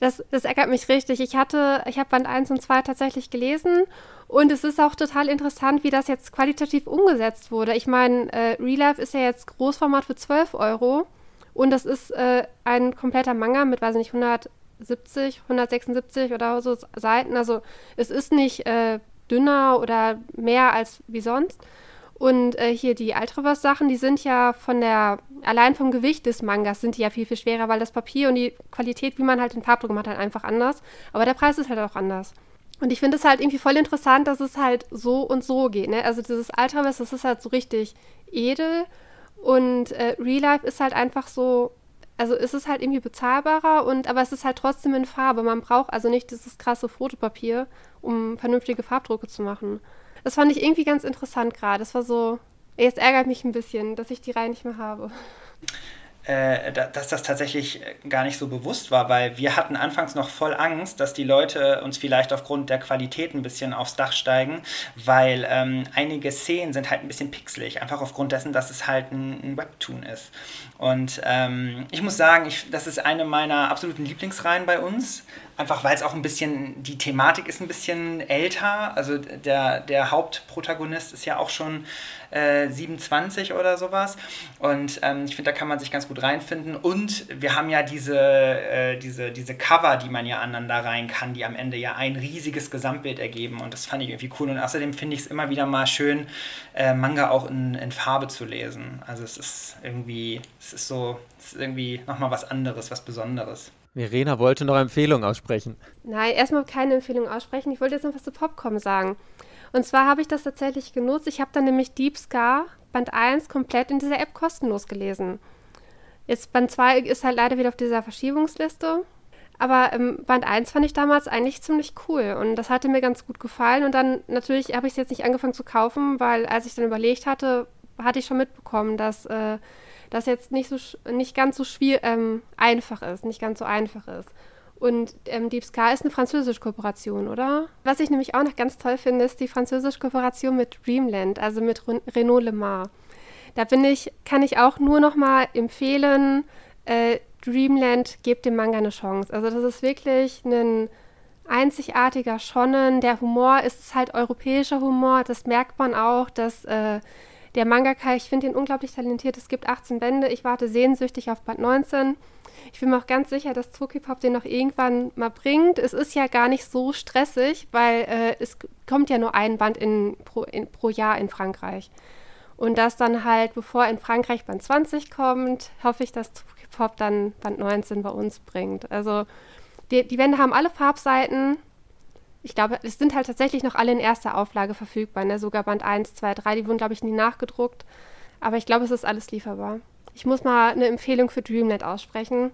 Das, das ärgert mich richtig. Ich hatte, ich habe Band 1 und 2 tatsächlich gelesen und es ist auch total interessant, wie das jetzt qualitativ umgesetzt wurde. Ich meine, äh, Real Life ist ja jetzt Großformat für 12 Euro Und das ist äh, ein kompletter Manga mit, weiß ich nicht, 170, 176 oder so Seiten. Also es ist nicht äh, dünner oder mehr als wie sonst. Und äh, hier die Ultraverse-Sachen, die sind ja von der, allein vom Gewicht des Mangas sind die ja viel, viel schwerer, weil das Papier und die Qualität, wie man halt den Farbdruck macht, halt einfach anders. Aber der Preis ist halt auch anders. Und ich finde es halt irgendwie voll interessant, dass es halt so und so geht. Ne? Also dieses Ultraverse, das ist halt so richtig edel. Und äh, Real Life ist halt einfach so, also ist es halt irgendwie bezahlbarer und aber es ist halt trotzdem in Farbe. Man braucht also nicht dieses krasse Fotopapier, um vernünftige Farbdrucke zu machen. Das fand ich irgendwie ganz interessant gerade. Das war so, jetzt ärgert mich ein bisschen, dass ich die Reihe nicht mehr habe. Äh, dass das tatsächlich gar nicht so bewusst war, weil wir hatten anfangs noch voll Angst, dass die Leute uns vielleicht aufgrund der Qualität ein bisschen aufs Dach steigen, weil ähm, einige Szenen sind halt ein bisschen pixelig, einfach aufgrund dessen, dass es halt ein, ein Webtoon ist. Und ähm, ich muss sagen, ich, das ist eine meiner absoluten Lieblingsreihen bei uns. Einfach weil es auch ein bisschen, die Thematik ist ein bisschen älter. Also der, der Hauptprotagonist ist ja auch schon äh, 27 oder sowas. Und ähm, ich finde, da kann man sich ganz gut reinfinden. Und wir haben ja diese, äh, diese, diese Cover, die man ja aneinander rein kann, die am Ende ja ein riesiges Gesamtbild ergeben. Und das fand ich irgendwie cool. Und außerdem finde ich es immer wieder mal schön, äh, Manga auch in, in Farbe zu lesen. Also es ist irgendwie, es ist so, es ist irgendwie nochmal was anderes, was Besonderes. Verena wollte noch Empfehlungen aussprechen. Nein, erstmal keine Empfehlung aussprechen. Ich wollte jetzt noch was zu Popcorn sagen. Und zwar habe ich das tatsächlich genutzt. Ich habe dann nämlich Deep Scar Band 1 komplett in dieser App kostenlos gelesen. Jetzt Band 2 ist halt leider wieder auf dieser Verschiebungsliste. Aber ähm, Band 1 fand ich damals eigentlich ziemlich cool und das hatte mir ganz gut gefallen. Und dann natürlich habe ich es jetzt nicht angefangen zu kaufen, weil als ich dann überlegt hatte, hatte ich schon mitbekommen, dass äh, das jetzt nicht, so, nicht ganz so ähm, einfach ist, nicht ganz so einfach ist. Und ähm, Deep Sky ist eine französische Kooperation, oder? Was ich nämlich auch noch ganz toll finde, ist die französische Kooperation mit Dreamland, also mit Renault Le Mans. Da bin ich, kann ich auch nur noch mal empfehlen, äh, Dreamland gebt dem Manga eine Chance. Also das ist wirklich ein einzigartiger Shonen. Der Humor ist halt europäischer Humor. Das merkt man auch, dass äh, der Mangaka, ich finde ihn unglaublich talentiert. Es gibt 18 Bände. Ich warte sehnsüchtig auf Band 19. Ich bin mir auch ganz sicher, dass Tokipop den noch irgendwann mal bringt. Es ist ja gar nicht so stressig, weil äh, es kommt ja nur ein Band in, pro, in, pro Jahr in Frankreich. Und das dann halt, bevor in Frankreich Band 20 kommt, hoffe ich, dass Tokipop dann Band 19 bei uns bringt. Also die, die Wände haben alle Farbseiten. Ich glaube, es sind halt tatsächlich noch alle in erster Auflage verfügbar. Ne? Sogar Band 1, 2, 3, die wurden, glaube ich, nie nachgedruckt. Aber ich glaube, es ist alles lieferbar. Ich muss mal eine Empfehlung für Dreamnet aussprechen.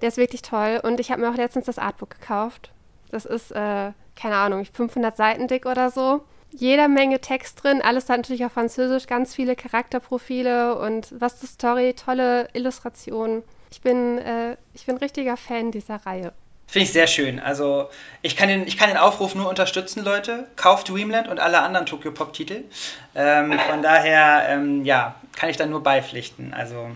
Der ist wirklich toll. Und ich habe mir auch letztens das Artbook gekauft. Das ist, äh, keine Ahnung, 500 Seiten dick oder so. Jeder Menge Text drin, alles dann natürlich auf Französisch, ganz viele Charakterprofile und was die Story, tolle Illustrationen. Ich bin, äh, ich bin richtiger Fan dieser Reihe. Finde ich sehr schön. Also ich kann, den, ich kann den Aufruf nur unterstützen, Leute. Kauft Dreamland und alle anderen Tokyo Pop-Titel. Ähm, von daher, ähm, ja, kann ich da nur beipflichten. Also,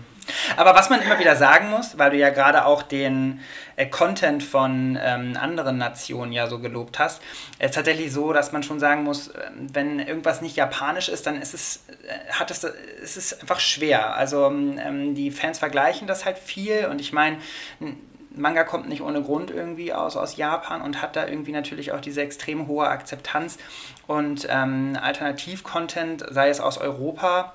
aber was man immer wieder sagen muss, weil du ja gerade auch den äh, Content von ähm, anderen Nationen ja so gelobt hast, ist tatsächlich so, dass man schon sagen muss, äh, wenn irgendwas nicht japanisch ist, dann ist es, äh, hat es, ist es einfach schwer. Also ähm, die Fans vergleichen das halt viel und ich meine, Manga kommt nicht ohne Grund irgendwie aus, aus Japan und hat da irgendwie natürlich auch diese extrem hohe Akzeptanz. Und ähm, Alternativ-Content, sei es aus Europa,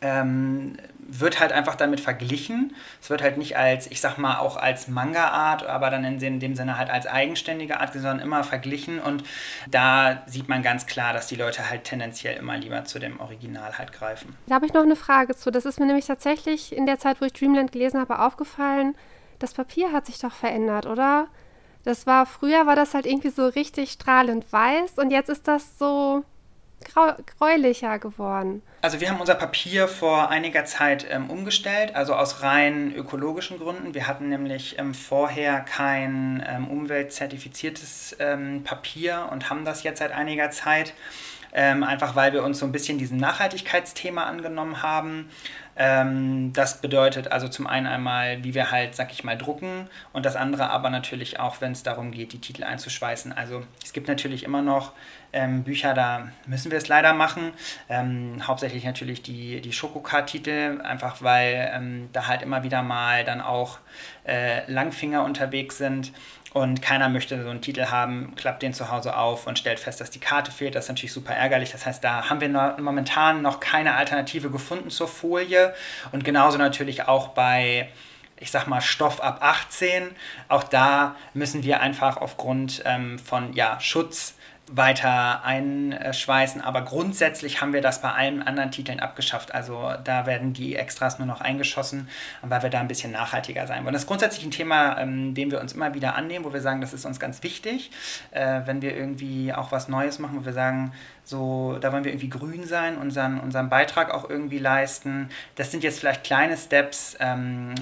ähm, wird halt einfach damit verglichen. Es wird halt nicht als, ich sag mal, auch als Manga-Art, aber dann in dem Sinne halt als eigenständige Art, sondern immer verglichen. Und da sieht man ganz klar, dass die Leute halt tendenziell immer lieber zu dem Original halt greifen. Da habe ich noch eine Frage zu. Das ist mir nämlich tatsächlich in der Zeit, wo ich Dreamland gelesen habe, aufgefallen das Papier hat sich doch verändert, oder? Das war, früher war das halt irgendwie so richtig strahlend weiß und jetzt ist das so grau, gräulicher geworden. Also wir haben unser Papier vor einiger Zeit ähm, umgestellt, also aus rein ökologischen Gründen. Wir hatten nämlich ähm, vorher kein ähm, umweltzertifiziertes ähm, Papier und haben das jetzt seit einiger Zeit. Ähm, einfach weil wir uns so ein bisschen diesem Nachhaltigkeitsthema angenommen haben Ähm, das bedeutet also zum einen einmal, wie wir halt, sag ich mal, drucken und das andere aber natürlich auch, wenn es darum geht, die Titel einzuschweißen. Also es gibt natürlich immer noch ähm, Bücher, da müssen wir es leider machen. Ähm, hauptsächlich natürlich die, die Schokokart-Titel, einfach weil ähm, da halt immer wieder mal dann auch äh, Langfinger unterwegs sind und keiner möchte so einen Titel haben, klappt den zu Hause auf und stellt fest, dass die Karte fehlt. Das ist natürlich super ärgerlich. Das heißt, da haben wir noch, momentan noch keine Alternative gefunden zur Folie und genauso natürlich auch bei ich sag mal, Stoff ab 18. Auch da müssen wir einfach aufgrund ähm, von ja, Schutz weiter einschweißen. Aber grundsätzlich haben wir das bei allen anderen Titeln abgeschafft. Also da werden die Extras nur noch eingeschossen, weil wir da ein bisschen nachhaltiger sein wollen. Das ist grundsätzlich ein Thema, ähm, dem wir uns immer wieder annehmen, wo wir sagen, das ist uns ganz wichtig, äh, wenn wir irgendwie auch was Neues machen, wo wir sagen, so, da wollen wir irgendwie grün sein, unseren, unseren Beitrag auch irgendwie leisten. Das sind jetzt vielleicht kleine Steps. Ähm,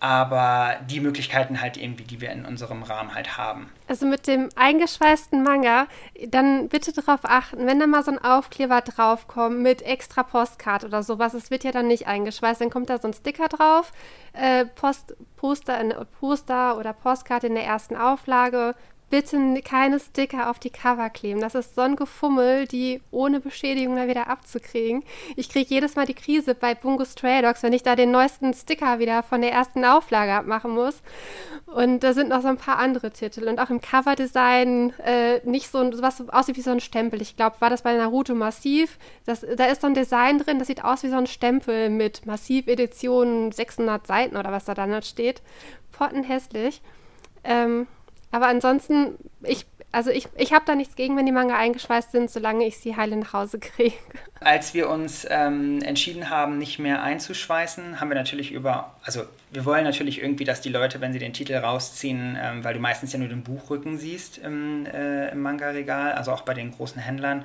aber die Möglichkeiten halt irgendwie, die wir in unserem Rahmen halt haben. Also mit dem eingeschweißten Manga, dann bitte darauf achten, wenn da mal so ein Aufkleber draufkommt mit extra Postkarte oder sowas, es wird ja dann nicht eingeschweißt, dann kommt da so ein Sticker drauf, äh, Post, Poster, in, Poster oder Postkarte in der ersten Auflage, bitte keine Sticker auf die Cover kleben. Das ist so ein Gefummel, die ohne Beschädigung da wieder abzukriegen. Ich kriege jedes Mal die Krise bei Bungo Stray Dogs, wenn ich da den neuesten Sticker wieder von der ersten Auflage abmachen muss. Und da sind noch so ein paar andere Titel. Und auch im Coverdesign äh, nicht so was aussieht wie so ein Stempel. Ich glaube, war das bei Naruto Massiv. Das, da ist so ein Design drin, das sieht aus wie so ein Stempel mit Massiv-Edition 600 Seiten oder was da dann steht. Pottenhässlich. Ähm, aber ansonsten, ich, also ich, ich habe da nichts gegen, wenn die Manga eingeschweißt sind, solange ich sie heile nach Hause kriege. Als wir uns ähm, entschieden haben, nicht mehr einzuschweißen, haben wir natürlich über, also wir wollen natürlich irgendwie, dass die Leute, wenn sie den Titel rausziehen, ähm, weil du meistens ja nur den Buchrücken siehst im, äh, im Manga-Regal, also auch bei den großen Händlern,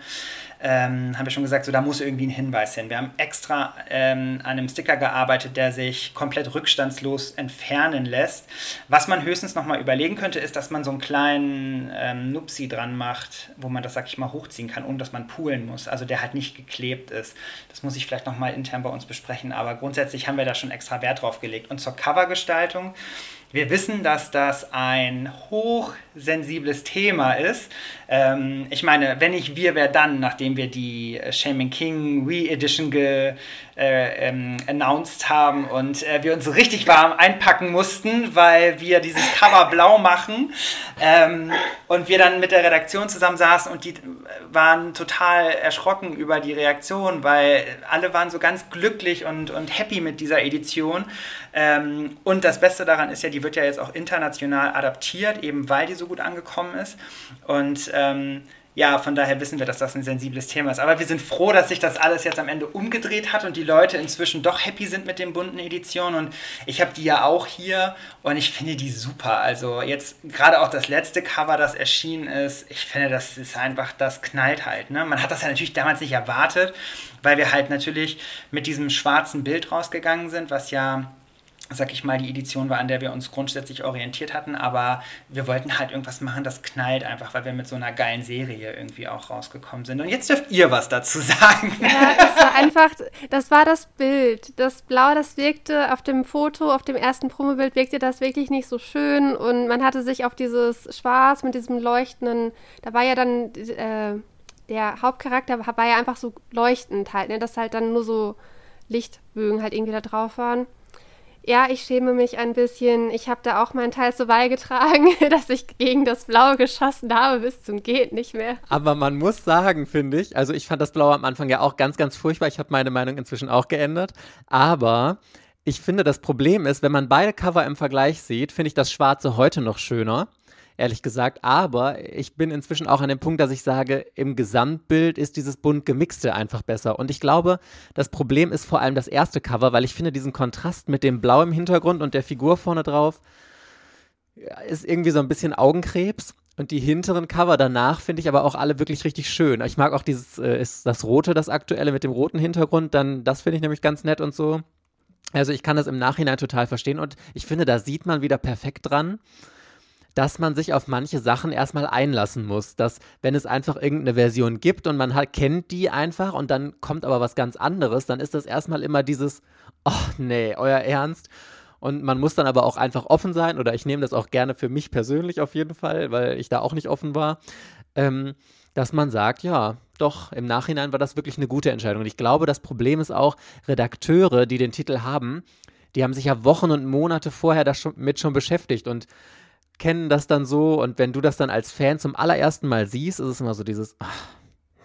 ähm, haben wir schon gesagt, so da muss irgendwie ein Hinweis hin. Wir haben extra ähm, an einem Sticker gearbeitet, der sich komplett rückstandslos entfernen lässt. Was man höchstens nochmal überlegen könnte, ist, dass man so einen kleinen ähm, Nupsi dran macht, wo man das, sag ich mal, hochziehen kann, ohne dass man poolen muss. Also der halt nicht geklebt ist. Das muss ich vielleicht nochmal intern bei uns besprechen, aber grundsätzlich haben wir da schon extra Wert drauf gelegt. Und zur Covergestaltung wir wissen, dass das ein hochsensibles Thema ist. Ähm, ich meine, wenn nicht wir, wer dann, nachdem wir die Shaming King Re-Edition ge, äh, ähm, announced haben und äh, wir uns richtig warm einpacken mussten, weil wir dieses Cover [laughs] blau machen ähm, und wir dann mit der Redaktion zusammen saßen und die waren total erschrocken über die Reaktion, weil alle waren so ganz glücklich und, und happy mit dieser Edition. Ähm, und das Beste daran ist ja, die wird ja jetzt auch international adaptiert, eben weil die so gut angekommen ist. Und ähm, ja, von daher wissen wir, dass das ein sensibles Thema ist. Aber wir sind froh, dass sich das alles jetzt am Ende umgedreht hat und die Leute inzwischen doch happy sind mit den bunten Editionen. Und ich habe die ja auch hier und ich finde die super. Also jetzt gerade auch das letzte Cover, das erschienen ist, ich finde, das ist einfach, das knallt halt. Ne? Man hat das ja natürlich damals nicht erwartet, weil wir halt natürlich mit diesem schwarzen Bild rausgegangen sind, was ja sag ich mal, die Edition war, an der wir uns grundsätzlich orientiert hatten, aber wir wollten halt irgendwas machen, das knallt einfach, weil wir mit so einer geilen Serie irgendwie auch rausgekommen sind. Und jetzt dürft ihr was dazu [laughs] sagen. Ja, das war einfach, das war das Bild. Das Blau, das wirkte auf dem Foto, auf dem ersten Promobild wirkte das wirklich nicht so schön und man hatte sich auf dieses Schwarz mit diesem leuchtenden, da war ja dann äh, der Hauptcharakter war ja einfach so leuchtend halt, ne, dass halt dann nur so Lichtbögen halt irgendwie da drauf waren. Ja, ich schäme mich ein bisschen. Ich habe da auch meinen Teil so beigetragen, [laughs] dass ich gegen das Blaue geschossen habe, bis zum Geht nicht mehr. Aber man muss sagen, finde ich, also ich fand das Blaue am Anfang ja auch ganz, ganz furchtbar. Ich habe meine Meinung inzwischen auch geändert. Aber ich finde, das Problem ist, wenn man beide Cover im Vergleich sieht, finde ich das Schwarze heute noch schöner ehrlich gesagt. Aber ich bin inzwischen auch an dem Punkt, dass ich sage, im Gesamtbild ist dieses bunt gemixte einfach besser. Und ich glaube, das Problem ist vor allem das erste Cover, weil ich finde diesen Kontrast mit dem Blau im Hintergrund und der Figur vorne drauf ist irgendwie so ein bisschen Augenkrebs. Und die hinteren Cover danach finde ich aber auch alle wirklich richtig schön. Ich mag auch dieses, äh, ist das rote, das aktuelle mit dem roten Hintergrund, dann das finde ich nämlich ganz nett und so. Also ich kann das im Nachhinein total verstehen und ich finde, da sieht man wieder perfekt dran dass man sich auf manche Sachen erstmal einlassen muss. Dass, wenn es einfach irgendeine Version gibt und man halt kennt die einfach und dann kommt aber was ganz anderes, dann ist das erstmal immer dieses, oh nee, euer Ernst. Und man muss dann aber auch einfach offen sein, oder ich nehme das auch gerne für mich persönlich auf jeden Fall, weil ich da auch nicht offen war, ähm, dass man sagt, ja, doch, im Nachhinein war das wirklich eine gute Entscheidung. Und ich glaube, das Problem ist auch, Redakteure, die den Titel haben, die haben sich ja Wochen und Monate vorher damit schon, beschäftigt und kennen das dann so. Und wenn du das dann als Fan zum allerersten Mal siehst, ist es immer so dieses, ach,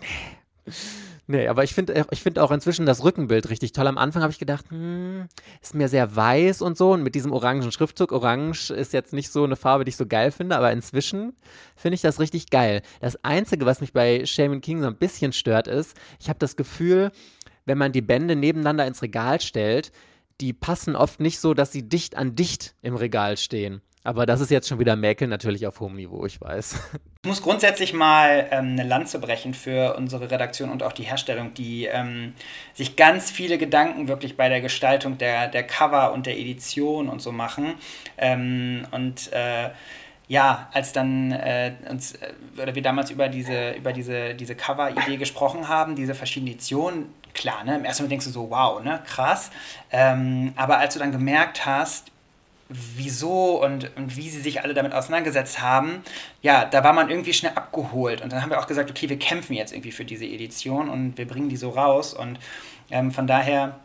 nee. Nee, aber ich finde ich find auch inzwischen das Rückenbild richtig toll. Am Anfang habe ich gedacht, hm, ist mir sehr weiß und so. Und mit diesem orangen Schriftzug, orange ist jetzt nicht so eine Farbe, die ich so geil finde, aber inzwischen finde ich das richtig geil. Das Einzige, was mich bei Shaman King so ein bisschen stört, ist, ich habe das Gefühl, wenn man die Bände nebeneinander ins Regal stellt, die passen oft nicht so, dass sie dicht an dicht im Regal stehen. Aber das ist jetzt schon wieder Mäkeln natürlich auf hohem Niveau, ich weiß. Ich muss grundsätzlich mal ähm, eine Lanze brechen für unsere Redaktion und auch die Herstellung, die ähm, sich ganz viele Gedanken wirklich bei der Gestaltung der, der Cover und der Edition und so machen. Ähm, und äh, ja, als dann äh, uns, äh, oder wir damals über diese, über diese, diese Cover-Idee gesprochen haben, diese verschiedenen Editionen, klar, ne? Im ersten Moment denkst du so, wow, ne, krass. Ähm, aber als du dann gemerkt hast, wieso und, und wie sie sich alle damit auseinandergesetzt haben, ja, da war man irgendwie schnell abgeholt. Und dann haben wir auch gesagt, okay, wir kämpfen jetzt irgendwie für diese Edition und wir bringen die so raus. Und ähm, von daher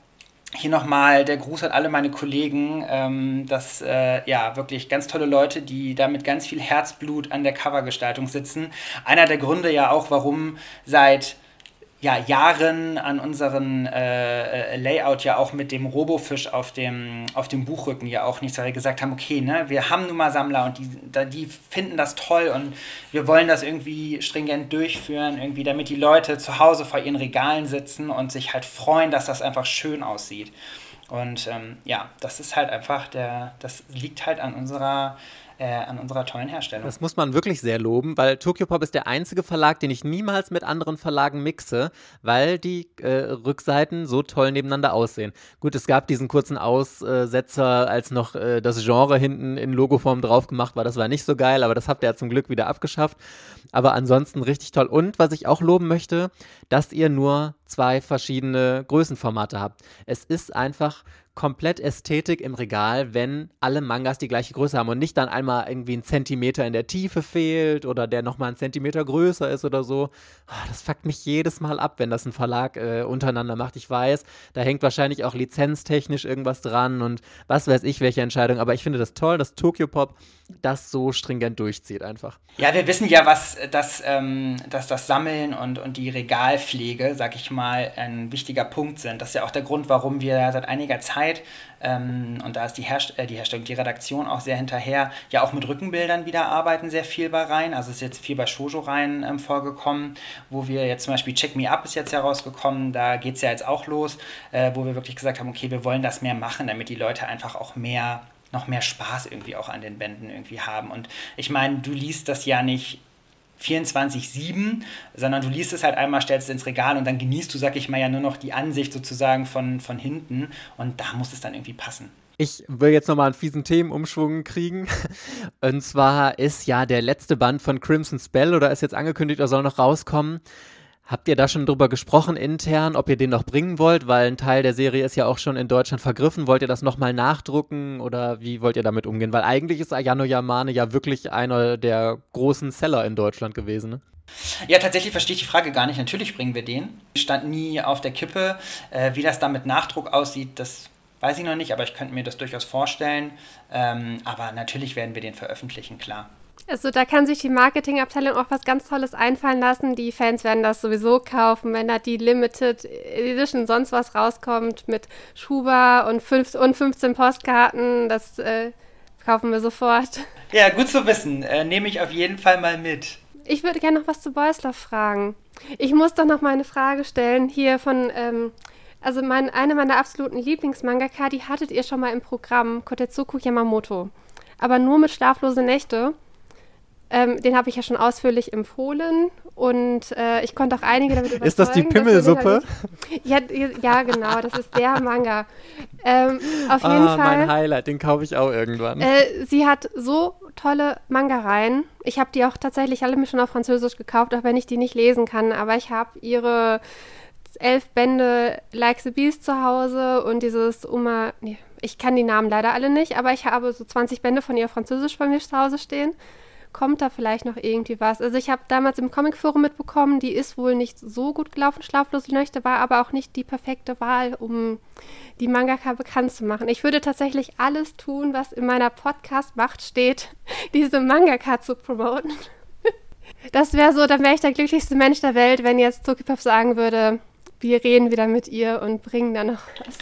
hier nochmal der Gruß an alle meine Kollegen. Ähm, das äh, ja wirklich ganz tolle Leute, die da mit ganz viel Herzblut an der Covergestaltung sitzen. Einer der Gründe ja auch, warum seit ja, Jahren an unseren äh, äh, Layout ja auch mit dem Robofisch auf dem, auf dem Buchrücken ja auch nichts, weil wir gesagt haben, okay, ne, wir haben nun mal Sammler und die, die finden das toll und wir wollen das irgendwie stringent durchführen, irgendwie, damit die Leute zu Hause vor ihren Regalen sitzen und sich halt freuen, dass das einfach schön aussieht. Und ähm, ja, das ist halt einfach der, das liegt halt an unserer äh, an unserer tollen Herstellung. Das muss man wirklich sehr loben, weil Tokyo Pop ist der einzige Verlag, den ich niemals mit anderen Verlagen mixe, weil die äh, Rückseiten so toll nebeneinander aussehen. Gut, es gab diesen kurzen Aussetzer, als noch äh, das Genre hinten in Logoform drauf gemacht war. Das war nicht so geil, aber das habt ihr ja zum Glück wieder abgeschafft. Aber ansonsten richtig toll. Und was ich auch loben möchte, dass ihr nur zwei verschiedene Größenformate habt. Es ist einfach komplett Ästhetik im Regal, wenn alle Mangas die gleiche Größe haben und nicht dann einmal irgendwie ein Zentimeter in der Tiefe fehlt oder der nochmal ein Zentimeter größer ist oder so. Oh, das fuckt mich jedes Mal ab, wenn das ein Verlag äh, untereinander macht. Ich weiß, da hängt wahrscheinlich auch lizenztechnisch irgendwas dran und was weiß ich, welche Entscheidung. Aber ich finde das toll, dass Tokyo Pop das so stringent durchzieht einfach. Ja, wir wissen ja, was das, ähm, dass das Sammeln und, und die Regalpflege, sag ich mal, ein wichtiger Punkt sind. Das ist ja auch der Grund, warum wir seit einiger Zeit, ähm, und da ist die, Herst äh, die Herstellung, die Redaktion auch sehr hinterher, ja auch mit Rückenbildern wieder arbeiten, sehr viel bei rein. Also ist jetzt viel bei Shoujo rein ähm, vorgekommen, wo wir jetzt zum Beispiel Check Me Up ist jetzt herausgekommen, da geht es ja jetzt auch los, äh, wo wir wirklich gesagt haben, okay, wir wollen das mehr machen, damit die Leute einfach auch mehr noch mehr Spaß irgendwie auch an den Bänden irgendwie haben. Und ich meine, du liest das ja nicht 24-7, sondern du liest es halt einmal, stellst es ins Regal und dann genießt du, sag ich mal, ja nur noch die Ansicht sozusagen von, von hinten und da muss es dann irgendwie passen. Ich will jetzt nochmal einen fiesen Themenumschwung kriegen. [laughs] Und zwar ist ja der letzte Band von Crimson Spell oder ist jetzt angekündigt, er soll noch rauskommen. Habt ihr da schon drüber gesprochen intern, ob ihr den noch bringen wollt? Weil ein Teil der Serie ist ja auch schon in Deutschland vergriffen. Wollt ihr das nochmal nachdrucken oder wie wollt ihr damit umgehen? Weil eigentlich ist Ayano Yamane ja wirklich einer der großen Seller in Deutschland gewesen. Ne? Ja, tatsächlich verstehe ich die Frage gar nicht. Natürlich bringen wir den. Stand nie auf der Kippe. Äh, wie das dann mit Nachdruck aussieht, das weiß ich noch nicht, aber ich könnte mir das durchaus vorstellen. Ähm, aber natürlich werden wir den veröffentlichen, klar. Also da kann sich die Marketingabteilung auch was ganz Tolles einfallen lassen. Die Fans werden das sowieso kaufen, wenn da die Limited Edition sonst was rauskommt mit Schuber und, fünf, und 15 Postkarten. Das äh, kaufen wir sofort. [laughs] Ja, gut zu wissen. Äh, Nehme ich auf jeden Fall mal mit. Ich würde gerne noch was zu Beusloff fragen. Ich muss doch noch mal eine Frage stellen hier von... Ähm, also mein, eine meiner absoluten Lieblingsmangaka, die hattet ihr schon mal im Programm, Kotetsuko Yamamoto. Aber nur mit schlaflose Nächte. Ähm, den habe ich ja schon ausführlich empfohlen und äh, ich konnte auch einige damit überzeugen. [laughs] Ist das die Pimmelsuppe? Ja, ja, genau, das ist der Manga. Ähm, auf jeden ah, Fall. mein Highlight, den kaufe ich auch irgendwann. Äh, sie hat so tolle Manga-Reihen. Ich habe die auch tatsächlich alle mir schon auf Französisch gekauft, auch wenn ich die nicht lesen kann. Aber ich habe ihre elf Bände Like the Beast zu Hause und dieses Uma. Nee, ich kann die Namen leider alle nicht, aber ich habe so 20 Bände von ihr Französisch bei mir zu Hause stehen kommt da vielleicht noch irgendwie was. Also ich habe damals im Comicforum mitbekommen, die ist wohl nicht so gut gelaufen, Schlaflose Nächte, war aber auch nicht die perfekte Wahl, um die Mangaka bekannt zu machen. Ich würde tatsächlich alles tun, was in meiner Podcast-Macht steht, [laughs] diese Mangaka zu promoten. [laughs] Das wäre so, dann wäre ich der glücklichste Mensch der Welt, wenn jetzt Tokypop sagen würde, wir reden wieder mit ihr und bringen da noch was.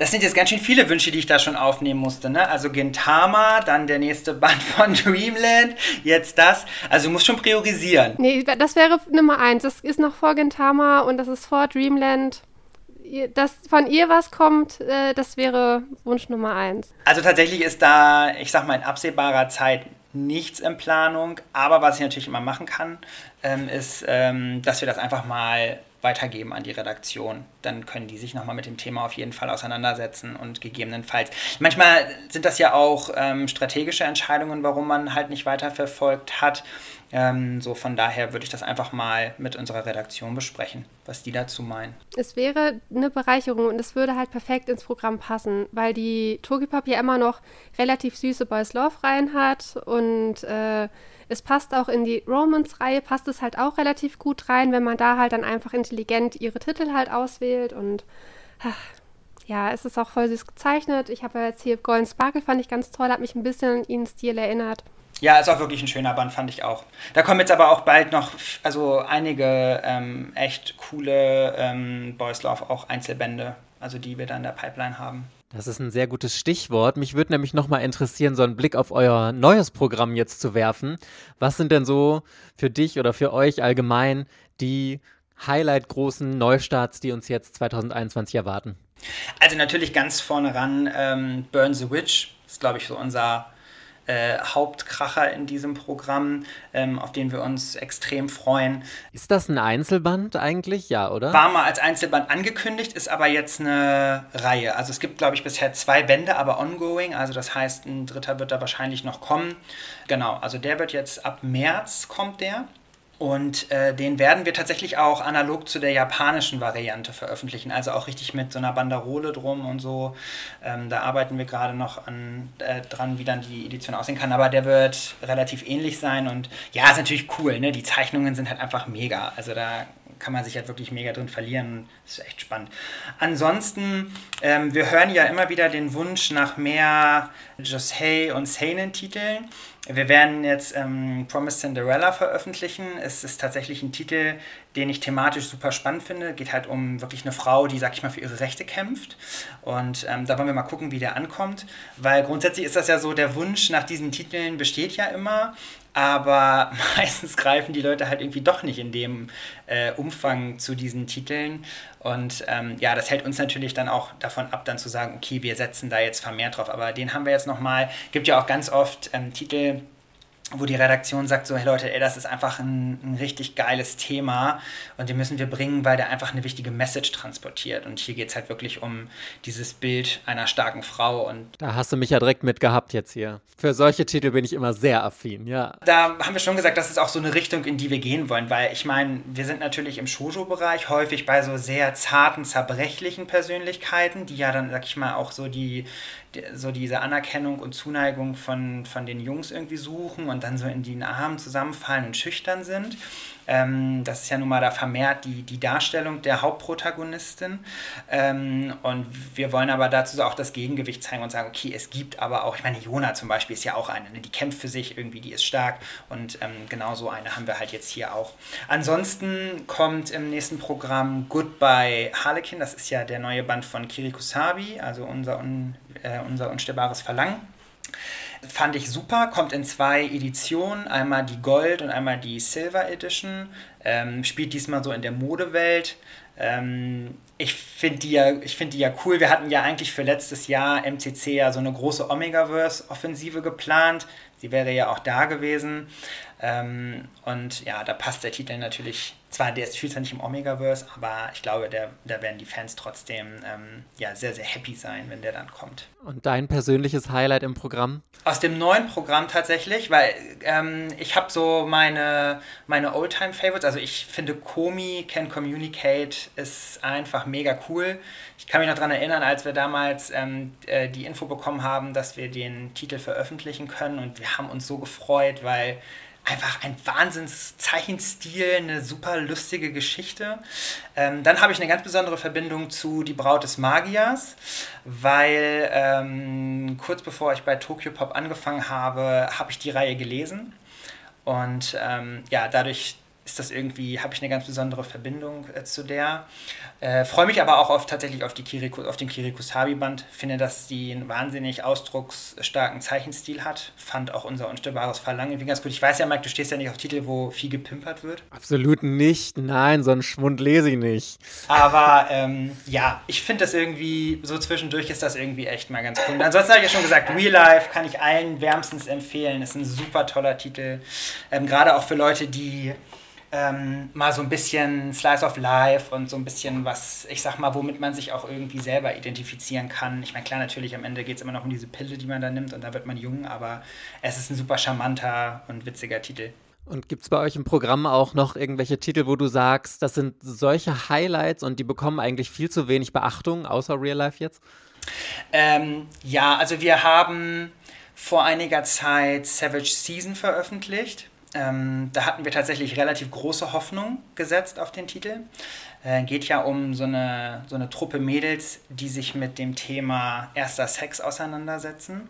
Das sind jetzt ganz schön viele Wünsche, die ich da schon aufnehmen musste. Ne? Also Gintama, dann der nächste Band von [laughs] Dreamland, jetzt das. Also du musst schon priorisieren. Nee, das wäre Nummer eins. Das ist noch vor Gintama und das ist vor Dreamland. Dass von ihr was kommt, äh, das wäre Wunsch Nummer eins. Also tatsächlich ist da, ich sag mal, in absehbarer Zeit nichts in Planung. Aber was ich natürlich immer machen kann, ähm, ist, ähm, dass wir das einfach mal weitergeben an die Redaktion. Dann können die sich nochmal mit dem Thema auf jeden Fall auseinandersetzen und gegebenenfalls. Manchmal sind das ja auch ähm, strategische Entscheidungen, warum man halt nicht weiterverfolgt hat. Ähm, so von daher würde ich das einfach mal mit unserer Redaktion besprechen, was die dazu meinen. Es wäre eine Bereicherung und es würde halt perfekt ins Programm passen, weil die Togipop ja immer noch relativ süße Boys Love rein hat und äh, es passt auch in die Romance-Reihe, passt es halt auch relativ gut rein, wenn man da halt dann einfach intelligent ihre Titel halt auswählt und ach, ja, es ist auch voll süß gezeichnet. Ich habe ja jetzt hier Golden Sparkle, fand ich ganz toll, hat mich ein bisschen an ihren Stil erinnert. Ja, ist auch wirklich ein schöner Band, fand ich auch. Da kommen jetzt aber auch bald noch, also einige ähm, echt coole ähm, Boys Love, auch Einzelbände, also die wir da in der Pipeline haben. Das ist ein sehr gutes Stichwort. Mich würde nämlich nochmal interessieren, so einen Blick auf euer neues Programm jetzt zu werfen. Was sind denn so für dich oder für euch allgemein die Highlight-großen Neustarts, die uns jetzt 2021 erwarten? Also natürlich ganz vorne ran ähm, Burn the Witch. Das ist, glaube ich, so unser äh, Hauptkracher in diesem Programm, ähm, auf den wir uns extrem freuen. Ist das ein Einzelband eigentlich? Ja, oder? War mal als Einzelband angekündigt, ist aber jetzt eine Reihe. Also es gibt, glaube ich, bisher zwei Bände, aber ongoing. Also das heißt, ein dritter wird da wahrscheinlich noch kommen. Genau, also der wird jetzt ab März kommt der. Und äh, den werden wir tatsächlich auch analog zu der japanischen Variante veröffentlichen, also auch richtig mit so einer Banderole drum und so. Ähm, da arbeiten wir gerade noch an, äh, dran, wie dann die Edition aussehen kann, aber der wird relativ ähnlich sein und ja, ist natürlich cool, ne? Die Zeichnungen sind halt einfach mega. Also da kann man sich halt wirklich mega drin verlieren. Ist echt spannend. Ansonsten, ähm, wir hören ja immer wieder den Wunsch nach mehr Josei und Seinen-Titeln. Wir werden jetzt ähm, Promised Cinderella veröffentlichen. Es ist tatsächlich ein Titel, den ich thematisch super spannend finde. Geht halt um wirklich eine Frau, die, sag ich mal, für ihre Rechte kämpft. Und ähm, da wollen wir mal gucken, wie der ankommt. Weil grundsätzlich ist das ja so, der Wunsch nach diesen Titeln besteht ja immer aber [laughs] meistens greifen die Leute halt irgendwie doch nicht in dem äh, Umfang zu diesen Titeln. Und ähm, ja, das hält uns natürlich dann auch davon ab, dann zu sagen, okay, wir setzen da jetzt vermehrt drauf. Aber den haben wir jetzt nochmal. Gibt ja auch ganz oft ähm, Titel, wo die Redaktion sagt so, hey Leute, ey, das ist einfach ein, ein, richtig geiles Thema und den müssen wir bringen, weil der einfach eine wichtige Message transportiert. Und hier geht es halt wirklich um dieses Bild einer starken Frau. Und da hast du mich ja direkt mit gehabt jetzt hier. Für solche Titel bin ich immer sehr affin, ja. Da haben wir schon gesagt, das ist auch so eine Richtung, in die wir gehen wollen, weil ich meine, wir sind natürlich im Shoujo-Bereich häufig bei so sehr zarten, zerbrechlichen Persönlichkeiten, die ja dann, sag ich mal, auch so die so diese Anerkennung und Zuneigung von, von den Jungs irgendwie suchen und dann so in den Armen zusammenfallen und schüchtern sind. Ähm, das ist ja nun mal da vermehrt die, die Darstellung der Hauptprotagonistin. Ähm, und wir wollen aber dazu auch das Gegengewicht zeigen und sagen, okay, es gibt aber auch, ich meine, Jona zum Beispiel ist ja auch eine, ne? die kämpft für sich irgendwie, die ist stark und ähm, genau so eine haben wir halt jetzt hier auch. Ansonsten kommt im nächsten Programm Goodbye Harlequin, das ist ja der neue Band von Kiriko Sabi, also unser, un, äh, unser unstillbares Verlangen. Fand ich super, kommt in zwei Editionen, einmal die Gold und einmal die Silver Edition. Ähm, spielt diesmal so in der Modewelt. Ähm, ich finde die, ja, find die ja cool. Wir hatten ja eigentlich für letztes Jahr MCC ja so eine große Omegaverse-Offensive geplant. Sie wäre ja auch da gewesen. Ähm, und ja, da passt der Titel natürlich, zwar der spielt zwar nicht im Omegaverse, aber ich glaube, der, da werden die Fans trotzdem ähm, ja, sehr, sehr happy sein, wenn der dann kommt. Und dein persönliches Highlight im Programm? Aus dem neuen Programm tatsächlich, weil ähm, ich habe so meine, meine Oldtime-Favorites, also ich finde Komi Can Communicate ist einfach mega cool. Ich kann mich noch daran erinnern, als wir damals ähm, äh, die Info bekommen haben, dass wir den Titel veröffentlichen können und wir haben uns so gefreut, weil einfach ein Wahnsinns-Zeichenstil, eine super lustige Geschichte. Ähm, dann habe ich eine ganz besondere Verbindung zu Die Braut des Magiers, weil ähm, kurz bevor ich bei Tokyo Pop angefangen habe, habe ich die Reihe gelesen. Und ähm, ja, dadurch ist das irgendwie, habe ich eine ganz besondere Verbindung äh, zu der. Äh, Freue mich aber auch auf, tatsächlich auf, die Kiriku, auf den Kirikusabi-Band. Finde, dass die einen wahnsinnig ausdrucksstarken Zeichenstil hat. Fand auch unser unstillbares Verlangen irgendwie ganz gut. Ich weiß ja, Mike, du stehst ja nicht auf Titel, wo viel gepimpert wird. Absolut nicht. Nein, so einen Schwund lese ich nicht. Aber ähm, ja, ich finde das irgendwie, so zwischendurch ist das irgendwie echt mal ganz cool. Und ansonsten habe ich ja schon gesagt, Real Life kann ich allen wärmstens empfehlen. Ist ein super toller Titel. Ähm, Gerade auch für Leute, die ähm, mal so ein bisschen Slice of Life und so ein bisschen was, ich sag mal, womit man sich auch irgendwie selber identifizieren kann. Ich meine, klar, natürlich am Ende geht es immer noch um diese Pille, die man da nimmt und da wird man jung, aber es ist ein super charmanter und witziger Titel. Und gibt es bei euch im Programm auch noch irgendwelche Titel, wo du sagst, das sind solche Highlights und die bekommen eigentlich viel zu wenig Beachtung, außer Real Life jetzt? Ähm, ja, also wir haben vor einiger Zeit Savage Season veröffentlicht. Ähm, da hatten wir tatsächlich relativ große Hoffnung gesetzt auf den Titel. Äh, geht ja um so eine, so eine Truppe Mädels, die sich mit dem Thema erster Sex auseinandersetzen.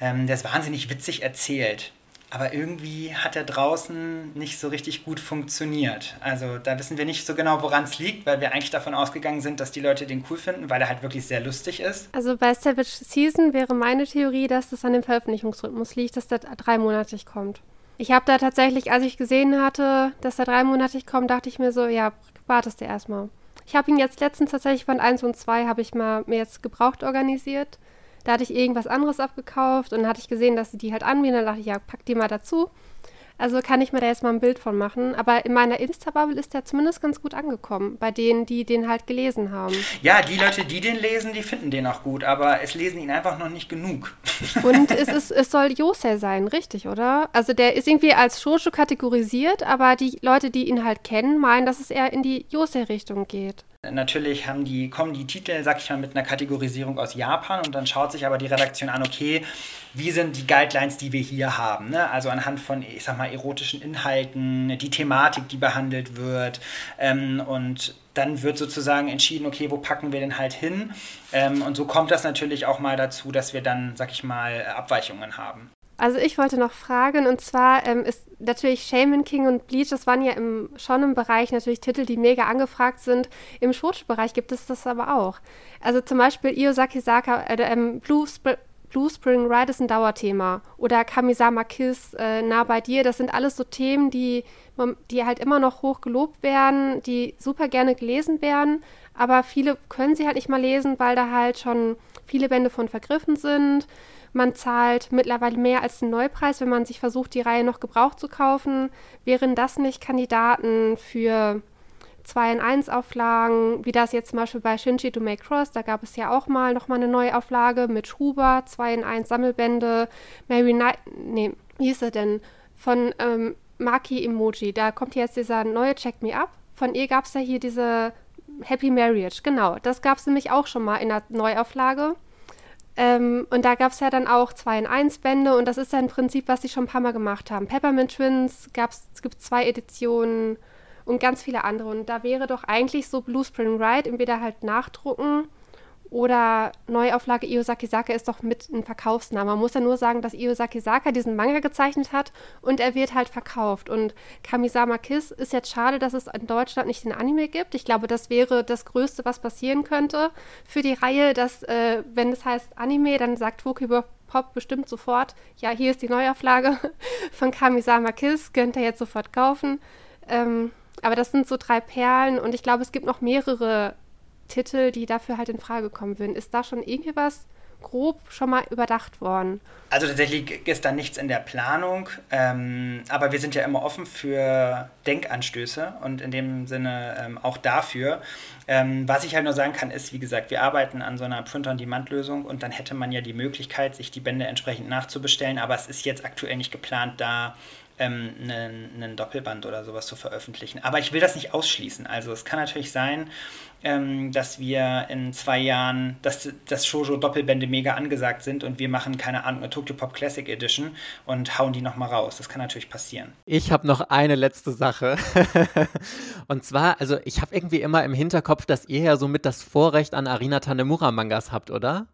Ähm, der ist wahnsinnig witzig erzählt. Aber irgendwie hat er draußen nicht so richtig gut funktioniert. Also da wissen wir nicht so genau, woran es liegt, weil wir eigentlich davon ausgegangen sind, dass die Leute den cool finden, weil er halt wirklich sehr lustig ist. Also bei Savage Season wäre meine Theorie, dass das an dem Veröffentlichungsrhythmus liegt, dass der dreimonatig kommt. Ich habe da tatsächlich, als ich gesehen hatte, dass er dreimonatig kommt, dachte ich mir so, ja, wartest du erstmal. Ich habe ihn jetzt letztens tatsächlich von 1 und 2 habe ich mal mir jetzt gebraucht organisiert. Da hatte ich irgendwas anderes abgekauft und dann hatte ich gesehen, dass sie die halt anbieten. Dann dachte ich, ja, pack die mal dazu. Also kann ich mir da jetzt mal ein Bild von machen. Aber in meiner Insta-Bubble ist der zumindest ganz gut angekommen, bei denen, die den halt gelesen haben. Ja, die Leute, die den lesen, die finden den auch gut, aber es lesen ihn einfach noch nicht genug. [laughs] Und es, ist, es soll Yosei sein, richtig, oder? Also der ist irgendwie als Shoujo kategorisiert, aber die Leute, die ihn halt kennen, meinen, dass es eher in die Yosei-Richtung geht. Natürlich haben die, kommen die Titel, sag ich mal, mit einer Kategorisierung aus Japan und dann schaut sich aber die Redaktion an, okay, wie sind die Guidelines, die wir hier haben? Ne? Also anhand von, ich sag mal, erotischen Inhalten, die Thematik, die behandelt wird. Ähm, und dann wird sozusagen entschieden, okay, wo packen wir denn halt hin? Ähm, und so kommt das natürlich auch mal dazu, dass wir dann, sag ich mal, Abweichungen haben. Also ich wollte noch fragen, und zwar ähm, ist natürlich Shaman King und Bleach, das waren ja im, schon im Bereich natürlich Titel, die mega angefragt sind. Im Shoujo-Bereich gibt es das aber auch. Also zum Beispiel Iosaki Saka, äh, ähm, Blue, Sp Blue Spring Ride ist ein Dauerthema. Oder Kamisama Kiss, äh, Nah bei dir, das sind alles so Themen, die, die halt immer noch hoch gelobt werden, die super gerne gelesen werden, aber viele können sie halt nicht mal lesen, weil da halt schon viele Bände von vergriffen sind man zahlt mittlerweile mehr als den Neupreis, wenn man sich versucht, die Reihe noch gebraucht zu kaufen. Wären das nicht Kandidaten für 2 in 1 Auflagen, wie das jetzt zum Beispiel bei Shinji to Make Cross, da gab es ja auch mal nochmal eine Neuauflage mit Schruber, 2 in 1 Sammelbände, Mary Knight, nee, wie hieß er denn, von ähm, Maki Emoji, da kommt jetzt dieser neue Check Me Up, von ihr gab es ja hier diese Happy Marriage, genau, das gab es nämlich auch schon mal in der Neuauflage. Ähm, und da gab es ja dann auch 2 in 1 Bände und das ist ja im Prinzip, was sie schon ein paar Mal gemacht haben. Peppermint Twins es gibt zwei Editionen und ganz viele andere. Und da wäre doch eigentlich so Blue Spring Ride entweder halt nachdrucken oder Neuauflage Iosaki Saka ist doch mit ein Verkaufsname. Man muss ja nur sagen, dass Iosaki Saka diesen Manga gezeichnet hat und er wird halt verkauft. Und Kamisama Kiss ist jetzt schade, dass es in Deutschland nicht den Anime gibt. Ich glaube, das wäre das Größte, was passieren könnte für die Reihe, dass, äh, wenn es heißt Anime, dann sagt Tokyo Pop bestimmt sofort, ja, hier ist die Neuauflage [laughs] von Kamisama Kiss, könnt ihr jetzt sofort kaufen. Ähm, aber das sind so drei Perlen und ich glaube, es gibt noch mehrere Titel, die dafür halt in Frage kommen würden. Ist da schon irgendwie was grob schon mal überdacht worden? Also tatsächlich ist da nichts in der Planung, ähm, aber wir sind ja immer offen für Denkanstöße und in dem Sinne ähm, auch dafür. Ähm, was ich halt nur sagen kann, ist, wie gesagt, wir arbeiten an so einer Print-on-Demand-Lösung und dann hätte man ja die Möglichkeit, sich die Bände entsprechend nachzubestellen, aber es ist jetzt aktuell nicht geplant, da ähm, einen, einen, Doppelband oder sowas zu veröffentlichen. Aber ich will das nicht ausschließen. Also es kann natürlich sein, ähm, dass wir in zwei Jahren, dass, dass Shoujo-Doppelbände mega angesagt sind und wir machen, keine Ahnung, eine Tokyo Pop Classic Edition und hauen die nochmal raus. Das kann natürlich passieren. Ich habe noch eine letzte Sache. [laughs] und zwar, also ich habe irgendwie immer im Hinterkopf, dass ihr ja somit das Vorrecht an Arina Tanemura-Mangas habt, oder?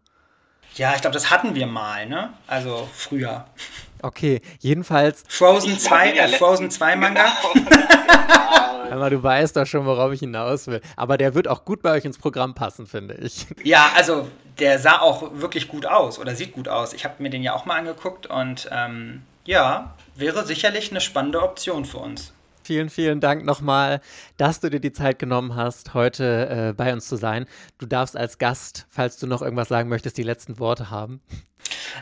Ja, ich glaube, das hatten wir mal, ne? Also früher. Okay, jedenfalls. Frozen 2, äh, Frozen 2 Manga. [laughs] Aber [laughs] du weißt doch schon, worauf ich hinaus will. Aber der wird auch gut bei euch ins Programm passen, finde ich. [laughs] Ja, also der sah auch wirklich gut aus oder sieht gut aus. Ich habe mir den ja auch mal angeguckt und ähm, ja, wäre sicherlich eine spannende Option für uns. Vielen, vielen Dank nochmal, dass du dir die Zeit genommen hast, heute äh, bei uns zu sein. Du darfst als Gast, falls du noch irgendwas sagen möchtest, die letzten Worte haben.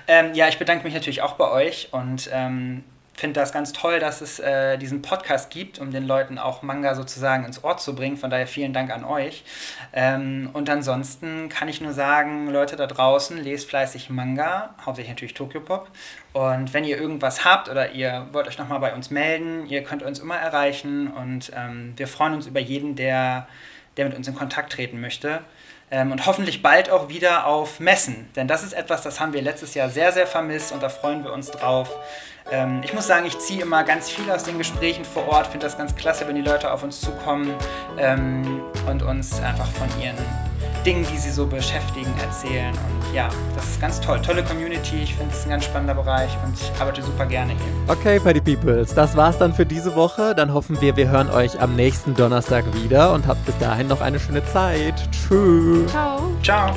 Ähm, ja, ich bedanke mich natürlich auch bei euch und ähm, finde das ganz toll, dass es äh, diesen Podcast gibt, um den Leuten auch Manga sozusagen ins Ohr zu bringen. Von daher vielen Dank an euch. Ähm, und ansonsten kann ich nur sagen, Leute da draußen, lest fleißig Manga, hauptsächlich natürlich Tokyo Pop. Und wenn ihr irgendwas habt oder ihr wollt euch nochmal bei uns melden, ihr könnt uns immer erreichen und ähm, wir freuen uns über jeden, der, der mit uns in Kontakt treten möchte ähm, und hoffentlich bald auch wieder auf Messen. Denn das ist etwas, das haben wir letztes Jahr sehr, sehr vermisst und da freuen wir uns drauf. Ähm, ich muss sagen, ich ziehe immer ganz viel aus den Gesprächen vor Ort, finde das ganz klasse, wenn die Leute auf uns zukommen ähm, und uns einfach von ihren Dingen, die sie so beschäftigen, erzählen. Und ja, das ist ganz toll. Tolle Community, ich finde es ein ganz spannender Bereich und ich arbeite super gerne hier. Okay, Party Peoples, das war's dann für diese Woche. Dann hoffen wir, wir hören euch am nächsten Donnerstag wieder und habt bis dahin noch eine schöne Zeit. Tschüss. Ciao. Ciao.